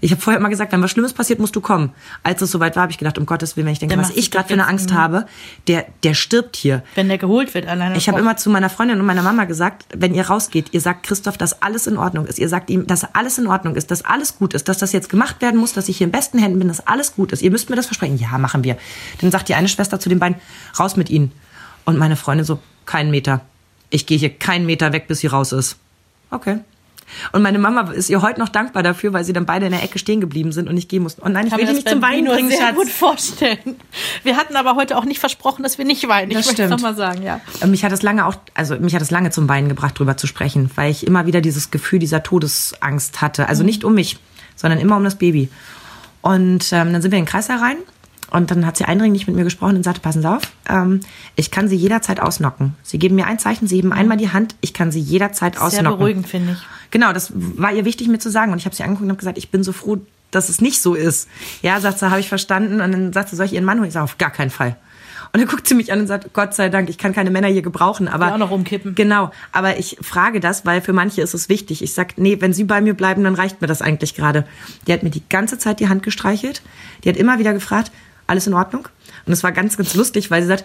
Ich habe vorher immer gesagt, wenn was Schlimmes passiert, musst du kommen. Als es soweit war, habe ich gedacht, um Gottes Willen, wenn ich denke,
Der
was ich gerade für eine Angst habe, der, der stirbt hier.
Wenn der geholt wird alleine.
Ich habe immer zu meiner Freundin und meiner Mama gesagt, wenn ihr rausgeht, ihr sagt Christoph, dass alles in Ordnung ist. Ihr sagt ihm, dass alles in Ordnung ist, dass alles gut ist, dass das jetzt gemacht werden muss, dass ich hier in besten Händen bin, dass alles gut ist. Ihr müsst mir das versprechen. Ja, machen wir. Dann sagt die eine Schwester zu den beiden, raus mit ihnen. Und meine Freundin so, keinen Meter. Ich gehe hier keinen Meter weg, bis sie raus ist. Okay. Und meine Mama ist ihr heute noch dankbar dafür, weil sie dann beide in der Ecke stehen geblieben sind und nicht gehen mussten. Oh nein, ich
kann
will dich nicht zum Weinen bringen,
sehr
Schatz.
gut vorstellen. Wir hatten aber heute auch nicht versprochen, dass wir nicht weinen.
Das
ich möchte
stimmt.
noch mal sagen, ja.
Mich hat es lange auch, also mich hat es lange zum Weinen gebracht, drüber zu sprechen, weil ich immer wieder dieses Gefühl dieser Todesangst hatte. Also nicht um mich, sondern immer um das Baby. Und ähm, dann sind wir in den Kreis herein und dann hat sie eindringlich mit mir gesprochen und sagte, passen Sie auf, ähm, ich kann Sie jederzeit ausnocken. Sie geben mir ein Zeichen, Sie heben einmal die Hand, ich kann Sie jederzeit
Sehr
ausnocken.
beruhigend, finde ich.
Genau, das war ihr wichtig mir zu sagen. Und ich habe sie angeguckt und habe gesagt, ich bin so froh, dass es nicht so ist. Ja, sagt sie, habe ich verstanden. Und dann sagt sie, soll ich ihren Mann holen? Ich sage, auf gar keinen Fall. Und dann guckt sie mich an und sagt, Gott sei Dank, ich kann keine Männer hier gebrauchen. Aber
Die auch noch umkippen.
Genau, aber ich frage das, weil für manche ist es wichtig. Ich sag, nee, wenn Sie bei mir bleiben, dann reicht mir das eigentlich gerade. Die hat mir die ganze Zeit die Hand gestreichelt. Die hat immer wieder gefragt, alles in Ordnung? Und es war ganz, ganz lustig, weil sie sagt,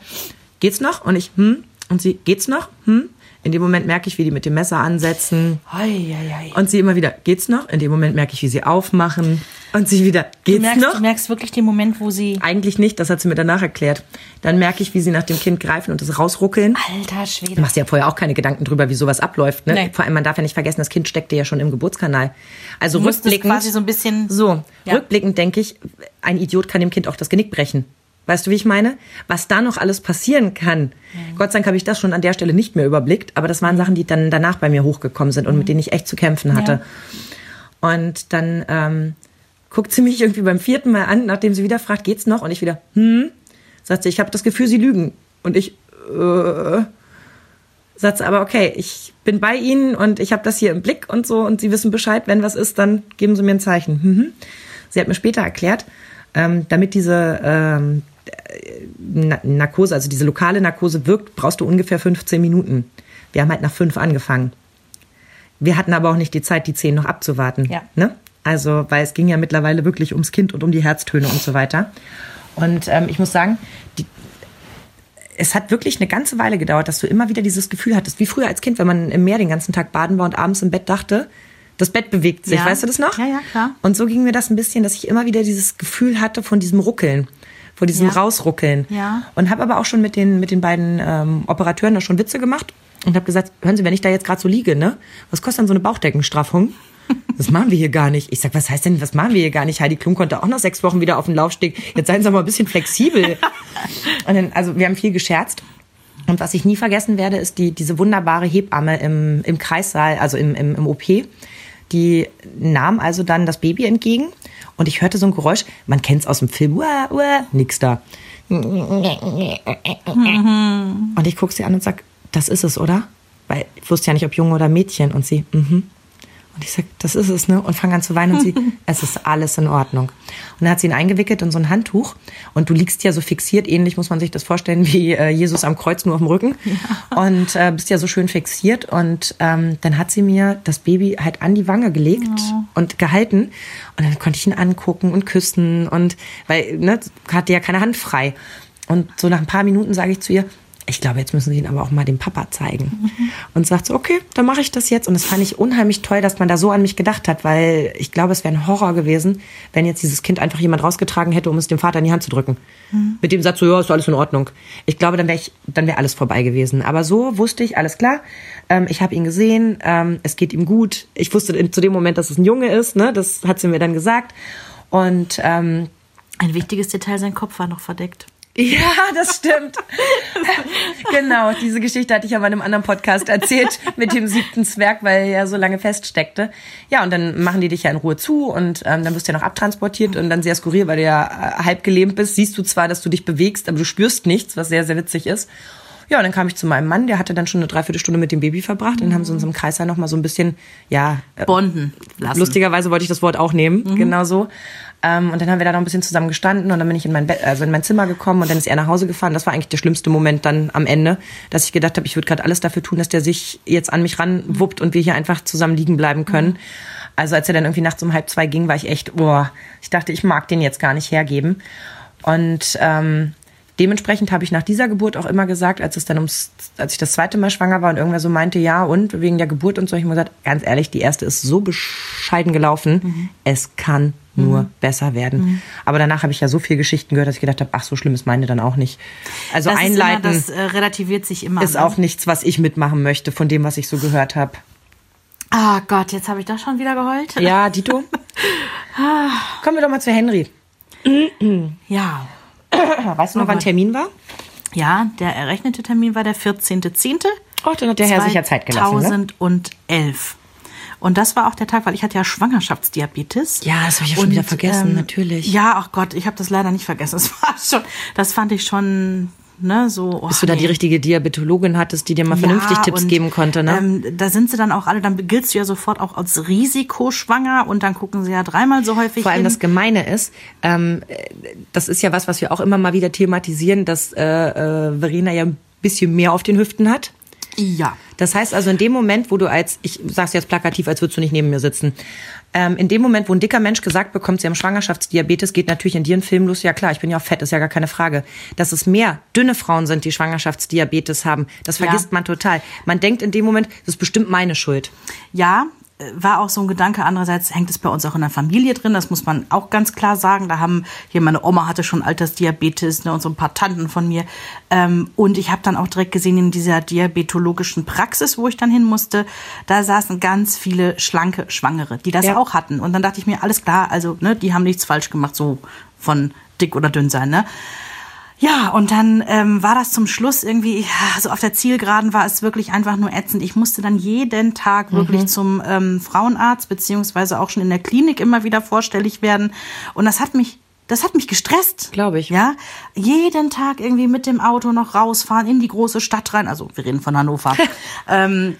geht's noch? Und ich, hm? Und sie, geht's noch? Hm? In dem Moment merke ich, wie die mit dem Messer ansetzen.
Ei, ei, ei.
Und sie immer wieder, geht's noch? In dem Moment merke ich, wie sie aufmachen. Und sie wieder,
Du
geht's
merkst,
noch?
du merkst wirklich den Moment, wo sie.
Eigentlich nicht, das hat sie mir danach erklärt. Dann merke ich, wie sie nach dem Kind greifen und das rausruckeln.
Alter
Du
Schwede.
machst dir ja vorher auch keine Gedanken drüber, wie sowas abläuft. Ne?
Nee.
Vor allem, man darf ja nicht vergessen, das Kind steckte ja schon im Geburtskanal. Also
Du
rückblickend,
quasi so ein bisschen.
so,
Ja.
rückblickend denke ich, ein Idiot kann dem Kind auch das Genick brechen. Weißt du, wie ich meine? Was da noch alles passieren kann. Gott sei Dank habe ich das schon an der Stelle nicht mehr überblickt, aber das waren Sachen, die dann danach bei mir hochgekommen sind und mit denen ich echt zu kämpfen hatte. Und dann ähm, guckt sie mich irgendwie beim vierten Mal an, nachdem sie wieder fragt, geht's noch? Und ich wieder, hm? Sagt sie, ich habe das Gefühl, sie lügen. Und ich, äh, sagt sie, aber okay, ich bin bei Ihnen und ich habe das hier im Blick und so und Sie wissen Bescheid, wenn was ist, dann geben Sie mir ein Zeichen. Mhm. Sie hat mir später erklärt, ähm, damit diese ähm, Narkose, also diese lokale Narkose wirkt, brauchst du ungefähr 15 Minuten. Wir haben halt nach fünf angefangen. Wir hatten aber auch nicht die Zeit, die zehn noch abzuwarten.
Ja.
Ne? Also, weil es ging ja mittlerweile wirklich ums Kind und um die Herztöne und so weiter. Und ähm, ich muss sagen, die, es hat wirklich eine ganze Weile gedauert, dass du immer wieder dieses Gefühl hattest, wie früher als Kind, wenn man im Meer den ganzen Tag baden war und abends im Bett dachte, das Bett bewegt sich,
Ja.
weißt du das noch?
Ja, ja, klar.
Und so ging mir das ein bisschen, dass ich immer wieder dieses Gefühl hatte von diesem Ruckeln, von diesem
Ja.
Rausruckeln.
Ja.
Und habe aber auch schon mit den, mit den beiden ähm, Operateuren da schon Witze gemacht und habe gesagt, hören Sie, wenn ich da jetzt gerade so liege, ne, was kostet dann so eine Bauchdeckenstraffung? Das machen wir hier gar nicht. Ich sag, was heißt denn, was machen wir hier gar nicht? Heidi Klum konnte auch nach sechs Wochen wieder auf den Laufsteg. Jetzt seien Sie mal ein bisschen flexibel. Und dann, also wir haben viel gescherzt. Und was ich nie vergessen werde, ist die, diese wunderbare Hebamme im, im Kreissaal, also im, im, im OP. Die nahm also dann das Baby entgegen und ich hörte so ein Geräusch, man kennt es aus dem Film, uah, uah, nix da. Und ich gucke sie an und sag, das ist es, oder? Weil ich wusste ja nicht, ob Junge oder Mädchen. Und sie, mhm. Und ich sag, das ist es, ne? Und fange an zu weinen und sie, es ist alles in Ordnung. Und dann hat sie ihn eingewickelt in so ein Handtuch und du liegst ja so fixiert, ähnlich muss man sich das vorstellen wie äh, Jesus am Kreuz nur auf dem Rücken ja. und äh, bist ja so schön fixiert und ähm, dann hat sie mir das Baby halt an die Wange gelegt ja. und gehalten und dann konnte ich ihn angucken und küssen und weil ne, hatte ja keine Hand frei und so nach ein paar Minuten sage ich zu ihr, ich glaube, jetzt müssen sie ihn aber auch mal dem Papa zeigen. Mhm. Und sagt so, okay, dann mache ich das jetzt. Und das fand ich unheimlich toll, dass man da so an mich gedacht hat, weil ich glaube, es wäre ein Horror gewesen, wenn jetzt dieses Kind einfach jemand rausgetragen hätte, um es dem Vater in die Hand zu drücken. Mhm. Mit dem Satz so, ja, ist alles in Ordnung. Ich glaube, dann wäre dann wäre alles vorbei gewesen. Aber so wusste ich, alles klar. Ähm, ich habe ihn gesehen, ähm, es geht ihm gut. Ich wusste in, zu dem Moment, dass es ein Junge ist, ne? Das hat sie mir dann gesagt. Und ähm,
ein wichtiges Detail, sein Kopf war noch verdeckt.
Ja, das stimmt. genau, diese Geschichte hatte ich ja mal in einem anderen Podcast erzählt mit dem siebten Zwerg, weil er ja so lange feststeckte. Ja, und dann machen die dich ja in Ruhe zu und ähm, dann wirst du ja noch abtransportiert und dann sehr skurril, weil du ja äh, halb gelähmt bist, siehst du zwar, dass du dich bewegst, aber du spürst nichts, was sehr, sehr witzig ist. Ja, und dann kam ich zu meinem Mann, der hatte dann schon eine Dreiviertelstunde mit dem Baby verbracht. Und dann haben sie uns im Kreis noch mal so ein bisschen, ja.
Äh, Bonden
lassen. Lustigerweise wollte ich das Wort auch nehmen, mhm. genau so. Ähm, und dann haben wir da noch ein bisschen zusammen gestanden und dann bin ich in mein Bett, also in mein Zimmer gekommen und dann ist er nach Hause gefahren. Das war eigentlich der schlimmste Moment dann am Ende, dass ich gedacht habe, ich würde gerade alles dafür tun, dass der sich jetzt an mich ranwuppt und wir hier einfach zusammen liegen bleiben können. Also als er dann irgendwie nachts um halb zwei ging, war ich echt, boah, ich dachte, ich mag den jetzt gar nicht hergeben. Und ähm, dementsprechend habe ich nach dieser Geburt auch immer gesagt, als es dann ums, als ich das zweite Mal schwanger war und irgendwer so meinte, ja und wegen der Geburt und so, ich habe gesagt, ganz ehrlich, die erste ist so bescheiden gelaufen, mhm. es kann nur mhm. besser werden. Mhm. Aber danach habe ich ja so viele Geschichten gehört, dass ich gedacht habe, ach, so schlimm ist meine dann auch nicht. Also das einleiten,
immer, das äh, relativiert sich immer.
Ist ne? auch nichts, was ich mitmachen möchte von dem, was ich so gehört habe.
Ah oh Gott, jetzt habe ich doch schon wieder geheult.
Ja, Dito. Kommen wir doch mal zu Henry.
ja.
Weißt du noch, wann Termin war?
Ja, der errechnete Termin war der 14.10.
Oh, dann hat der Herr sicher Zeit gelassen.
2011. Ne? Und das war auch der Tag, weil ich hatte ja Schwangerschaftsdiabetes.
Ja, das habe ich ja schon wieder vergessen, ähm, natürlich.
Ja, ach Gott, ich habe das leider nicht vergessen. Das war schon, das fand ich schon ne, so.
Oh, Bis du da die richtige Diabetologin hattest, die dir mal vernünftig ja, Tipps und, geben konnte, ne?
Ähm, da sind sie dann auch alle, dann giltst du ja sofort auch als Risikoschwanger und dann gucken sie ja dreimal so häufig.
Vor allem
hin.
das Gemeine ist, ähm, das ist ja was, was wir auch immer mal wieder thematisieren, dass äh, äh, Verena ja ein bisschen mehr auf den Hüften hat.
Ja.
Das heißt also in dem Moment, wo du als, ich sag's jetzt plakativ, als würdest du nicht neben mir sitzen, ähm, in dem Moment, wo ein dicker Mensch gesagt bekommt, sie haben Schwangerschaftsdiabetes, geht natürlich in dir ein Film los. Ja klar, ich bin ja auch fett, ist ja gar keine Frage. Dass es mehr dünne Frauen sind, die Schwangerschaftsdiabetes haben, das vergisst ja. man total. Man denkt in dem Moment, das ist bestimmt meine Schuld.
Ja, war auch so ein Gedanke. Andererseits hängt es bei uns auch in der Familie drin. Das muss man auch ganz klar sagen. Da haben hier meine Oma hatte schon Altersdiabetes ne, und so ein paar Tanten von mir. Ähm, und ich habe dann auch direkt gesehen in dieser diabetologischen Praxis, wo ich dann hin musste, da saßen ganz viele schlanke Schwangere, die das ja. auch hatten. Und dann dachte ich mir, alles klar, also ne, die haben nichts falsch gemacht, so von dick oder dünn sein. Ne? Ja, und dann ähm, war das zum Schluss irgendwie, ja, so auf der Zielgeraden war es wirklich einfach nur ätzend. Ich musste dann jeden Tag wirklich mhm. zum ähm, Frauenarzt, beziehungsweise auch schon in der Klinik immer wieder vorstellig werden. Und das hat mich das hat mich gestresst.
Glaube ich.
Ja. Jeden Tag irgendwie mit dem Auto noch rausfahren in die große Stadt rein. Also, wir reden von Hannover. ähm,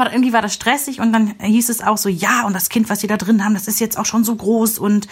aber irgendwie war das stressig und dann hieß es auch so, ja, und das Kind, was sie da drin haben, das ist jetzt auch schon so groß und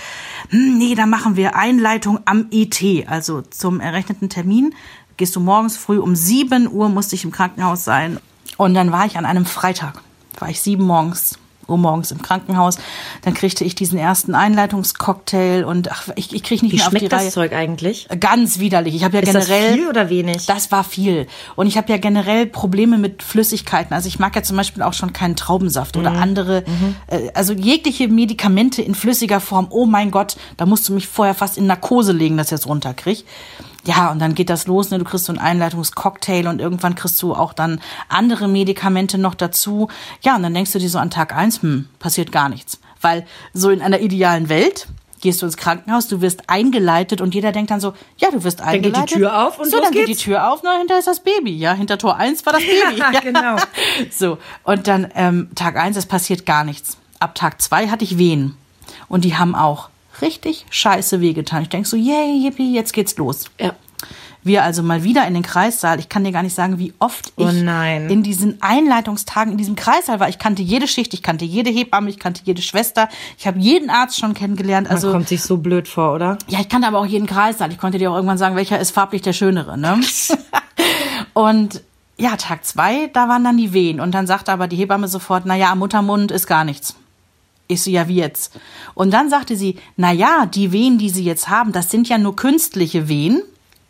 hm, nee, da machen wir Einleitung am ET, also zum errechneten Termin. Gehst du morgens früh um 7 Uhr, musste ich im Krankenhaus sein. Und dann war ich an einem Freitag, war ich sieben morgens Uhr morgens im Krankenhaus. Dann kriegte ich diesen ersten Einleitungscocktail und ach, ich, ich kriege nicht
Wie
mehr auf
die
das
Reihe. Zeug eigentlich?
Ganz widerlich. Ich habe ja
Ist
generell
das viel oder wenig?
Das war viel und ich habe ja generell Probleme mit Flüssigkeiten. Also ich mag ja zum Beispiel auch schon keinen Traubensaft mhm. oder andere, mhm. äh, also jegliche Medikamente in flüssiger Form. Oh mein Gott, da musst du mich vorher fast in Narkose legen, dass ich das runterkriege. Ja, und dann geht das los, ne? Du kriegst so einen Einleitungscocktail und irgendwann kriegst du auch dann andere Medikamente noch dazu. Ja, und dann denkst du dir so an Tag eins, hm, passiert gar nichts. Weil so in einer idealen Welt gehst du ins Krankenhaus, du wirst eingeleitet und jeder denkt dann so, ja, du wirst eingeleitet.
geht die Tür auf und
so, dann geht
geht's.
die Tür auf, na, hinter ist das Baby, ja, hinter Tor 1 war das Baby.
Ja, genau.
So, und dann ähm, Tag 1, es passiert gar nichts. Ab Tag 2 hatte ich Wehen und die haben auch richtig scheiße wehgetan. Ich denk so, yay, yippie, jetzt geht's los.
Ja.
Wir also mal wieder in den Kreissaal. Ich kann dir gar nicht sagen, wie oft ich
Oh
in diesen Einleitungstagen in diesem Kreissaal war. Ich kannte jede Schicht, ich kannte jede Hebamme, ich kannte jede Schwester. Ich habe jeden Arzt schon kennengelernt.
Man
Also
kommt sich so blöd vor, oder?
ja, ich kannte aber auch jeden Kreissaal. Ich konnte dir auch irgendwann sagen, welcher ist farblich der schönere. Ne? und ja, Tag zwei, da waren dann die Wehen. Und dann sagte aber die Hebamme sofort, na ja, am Muttermund ist gar nichts. Ich so, ja, wie jetzt? Und dann sagte sie, na ja, die Wehen, die sie jetzt haben, das sind ja nur künstliche Wehen,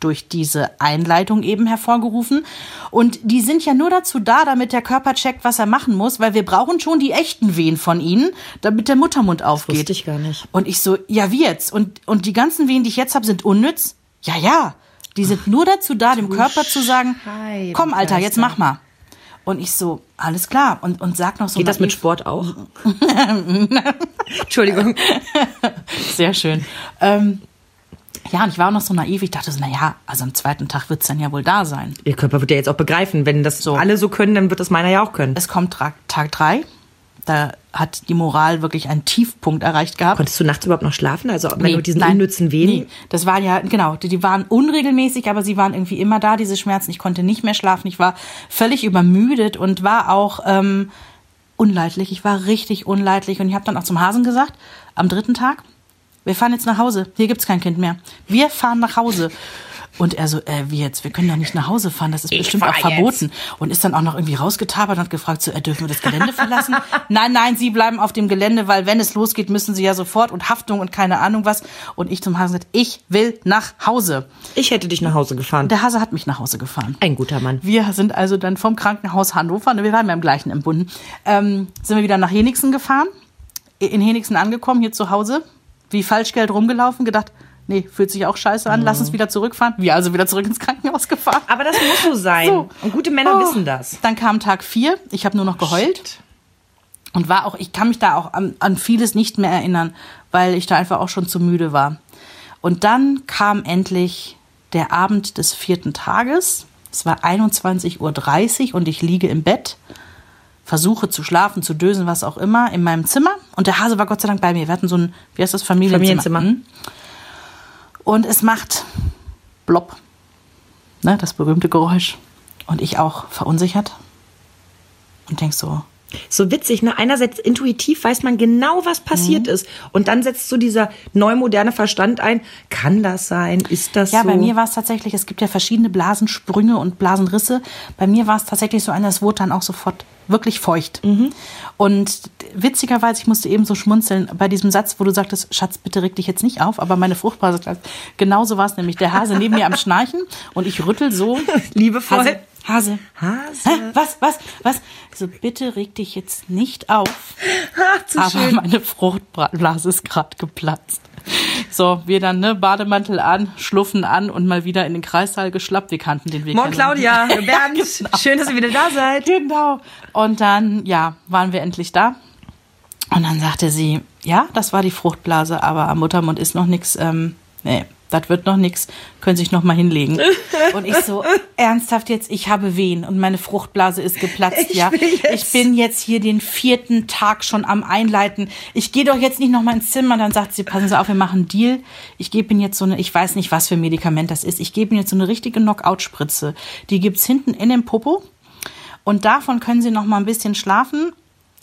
durch diese Einleitung eben hervorgerufen. Und die sind ja nur dazu da, damit der Körper checkt, was er machen muss, weil wir brauchen schon die echten Wehen von ihnen, damit der Muttermund aufgeht.
wusste ich gar nicht.
Und ich so, ja, wie jetzt? Und, und die ganzen Wehen, die ich jetzt habe, sind unnütz? Ja, ja. Die sind nur dazu da, dem Körper zu sagen, komm, Alter, jetzt mach mal. Und ich so, alles klar. Und, und sag noch so.
Geht das mit
naiv-
Sport auch? Entschuldigung.
Sehr schön. Ähm, ja, und ich war auch noch so naiv. Ich dachte so, na ja, also am zweiten Tag wird's dann ja wohl da sein.
Ihr Körper wird ja jetzt auch begreifen, wenn das
So.
alle so können, dann wird das meiner ja auch können.
Es kommt Tag, Tag drei. Da hat die Moral wirklich einen Tiefpunkt erreicht gehabt.
Konntest du nachts überhaupt noch schlafen? Also wenn
Nee,
du mit diesen
nein,
unnützen Wehen.
Nee, das waren ja, genau, die, die waren unregelmäßig, aber sie waren irgendwie immer da, diese Schmerzen. Ich konnte nicht mehr schlafen. Ich war völlig übermüdet und war auch ähm, unleidlich. Ich war richtig unleidlich. Und ich habe dann auch zum Hasen gesagt, am dritten Tag, wir fahren jetzt nach Hause. Hier gibt's kein Kind mehr. Wir fahren nach Hause. Und er so, äh, wie jetzt? Wir können doch nicht nach Hause fahren, das ist bestimmt auch verboten. Und ist dann auch noch irgendwie rausgetabert und hat gefragt, so, äh, dürfen wir das Gelände verlassen? nein, nein, Sie bleiben auf dem Gelände, weil wenn es losgeht, müssen Sie ja sofort und Haftung und keine Ahnung was. Und ich zum Hasen gesagt, ich will nach Hause.
Ich hätte dich nach Hause gefahren.
Der Hase hat mich nach Hause gefahren.
Ein guter Mann.
Wir sind also dann vom Krankenhaus Hannover, ne, wir waren ja im gleichen entbunden, ähm, sind wir wieder nach Henigsen gefahren, in Henigsen angekommen, hier zu Hause, wie Falschgeld rumgelaufen, gedacht, nee, fühlt sich auch scheiße an, lass uns wieder zurückfahren. Wir also wieder zurück ins Krankenhaus gefahren.
Aber das muss so sein.
So.
Und gute Männer
Oh.
wissen das.
Dann kam Tag vier, ich habe nur noch geheult und war auch, ich kann mich da auch an, an vieles nicht mehr erinnern, weil ich da einfach auch schon zu müde war. Und dann kam endlich der Abend des vierten Tages. Es war 21.30 Uhr und ich liege im Bett, versuche zu schlafen, zu dösen, was auch immer, in meinem Zimmer. Und der Hase war Gott sei Dank bei mir. Wir hatten so ein, wie heißt das, Familienzimmer.
Familienzimmer.
Und es macht Blob. Ne, das berühmte Geräusch. Und ich auch verunsichert. Und denk so,
So witzig, ne? Einerseits intuitiv weiß man genau, was
Mhm.
passiert ist. Und dann setzt so dieser neumoderne Verstand ein. Kann das sein? Ist das
Ja,
so?
bei mir war es tatsächlich, es gibt ja verschiedene Blasensprünge und Blasenrisse. Bei mir war es tatsächlich so einer, es wurde dann auch sofort wirklich feucht. Und witzigerweise, ich musste eben so schmunzeln bei diesem Satz, wo du sagtest, Schatz, bitte reg dich jetzt nicht auf, aber meine Fruchtblase, genauso war es nämlich. Der Hase neben mir am Schnarchen und ich rüttel so.
Liebevoll.
Hase, Hase.
Hase.
Hä? Was, was, was? So, bitte reg dich jetzt nicht auf.
Ach, zu
Aber
schön.
meine Fruchtblase ist gerade geplatzt. So, wir dann, ne, Bademantel an, Schluffen an und mal wieder in den Kreissaal geschlappt. Wir kannten den Weg.
Morgen,
noch.
Claudia. Bernd.
genau.
Schön, dass ihr wieder da seid.
Genau. Und dann, ja, waren wir endlich da. Und dann sagte sie, ja, das war die Fruchtblase, aber am Muttermund ist noch nichts, ähm, nee, das wird noch nichts, können sich noch mal hinlegen. Und ich so, ernsthaft jetzt, ich habe Wehen und meine Fruchtblase ist geplatzt,
Ich
ja. Ich bin jetzt hier den vierten Tag schon am Einleiten. Ich gehe doch jetzt nicht noch mal ins Zimmer. Dann sagt sie, passen Sie auf, wir machen einen Deal. Ich gebe Ihnen jetzt so eine, ich weiß nicht, was für ein Medikament das ist. Ich gebe Ihnen jetzt so eine richtige Knockout-Spritze. Die gibt's hinten in dem Popo. Und davon können Sie noch mal ein bisschen schlafen.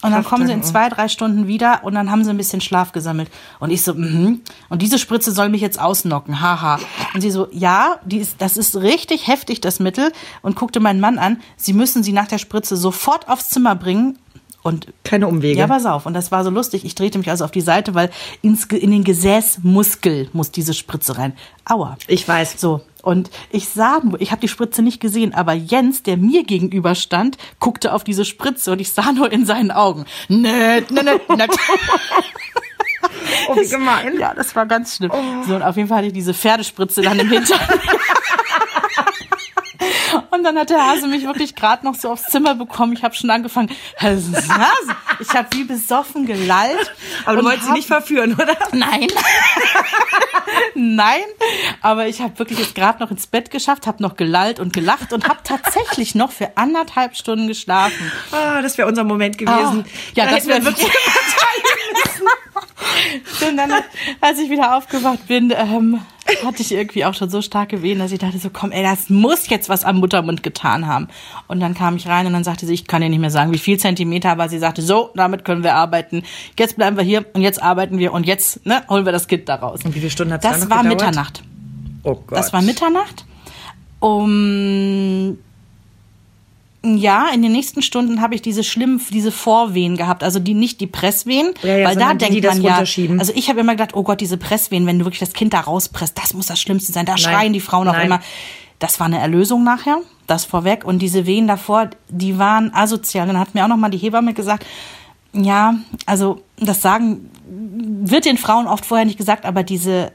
Und dann kommen sie in zwei, drei Stunden wieder und dann haben sie ein bisschen Schlaf gesammelt. Und ich so, mhm. Und diese Spritze soll mich jetzt ausnocken, haha. Und sie so, ja, die ist, das ist richtig heftig, das Mittel. Und guckte meinen Mann an, sie müssen sie nach der Spritze sofort aufs Zimmer bringen. Und
Keine Umwege.
ja, pass auf. Und das war so lustig. Ich drehte mich also auf die Seite, weil ins, in den Gesäßmuskel muss diese Spritze rein. Aua.
Ich weiß.
So, und ich sah nur, ich habe die Spritze nicht gesehen, aber Jens, der mir gegenüber stand, guckte auf diese Spritze und ich sah nur in seinen Augen. Nett, nett, nett, nett.
Oh, wie gemein.
Ja, das war ganz schlimm. So, und auf jeden Fall hatte ich diese Pferdespritze dann im Hintern. Und dann hat der Hase mich wirklich gerade noch so aufs Zimmer bekommen. Ich habe schon angefangen, Hase, ich habe wie besoffen gelallt.
Aber du wolltest sie
hab-
nicht verführen, oder?
Nein. Nein, aber ich habe wirklich jetzt gerade noch ins Bett geschafft, habe noch gelallt und gelacht und habe tatsächlich noch für anderthalb Stunden geschlafen.
Ah, das wäre unser Moment gewesen.
Ah, ja,
Da
das wäre wirklich. Und dann, als ich wieder aufgewacht bin, ähm, hatte ich irgendwie auch schon so starke Wehen, dass ich dachte so, komm, ey, das muss jetzt was am Muttermund getan haben. Und dann kam ich rein und dann sagte sie, ich kann dir nicht mehr sagen, wie viel Zentimeter, aber sie sagte, so, damit können wir arbeiten. Jetzt bleiben wir hier und jetzt arbeiten wir und jetzt ne, holen wir das Kind da raus.
Und wie viele Stunden dann
Das
noch
war
gedauert?
Mitternacht.
Oh Gott.
Das war Mitternacht. Um ja, in den nächsten Stunden habe ich diese schlimmen, diese Vorwehen gehabt, also die nicht die Presswehen,
Ja, ja,
weil da
die,
denkt
die das
man ja, also ich habe immer gedacht, oh Gott, diese Presswehen, wenn du wirklich das Kind da rauspresst, das muss das Schlimmste sein. Da schreien die Frauen auch
Nein.
immer. Das war eine Erlösung nachher, das vorweg und diese Wehen davor, die waren asozial. Dann hat mir auch noch mal die Hebamme gesagt, ja, also das sagen wird den Frauen oft vorher nicht gesagt, aber diese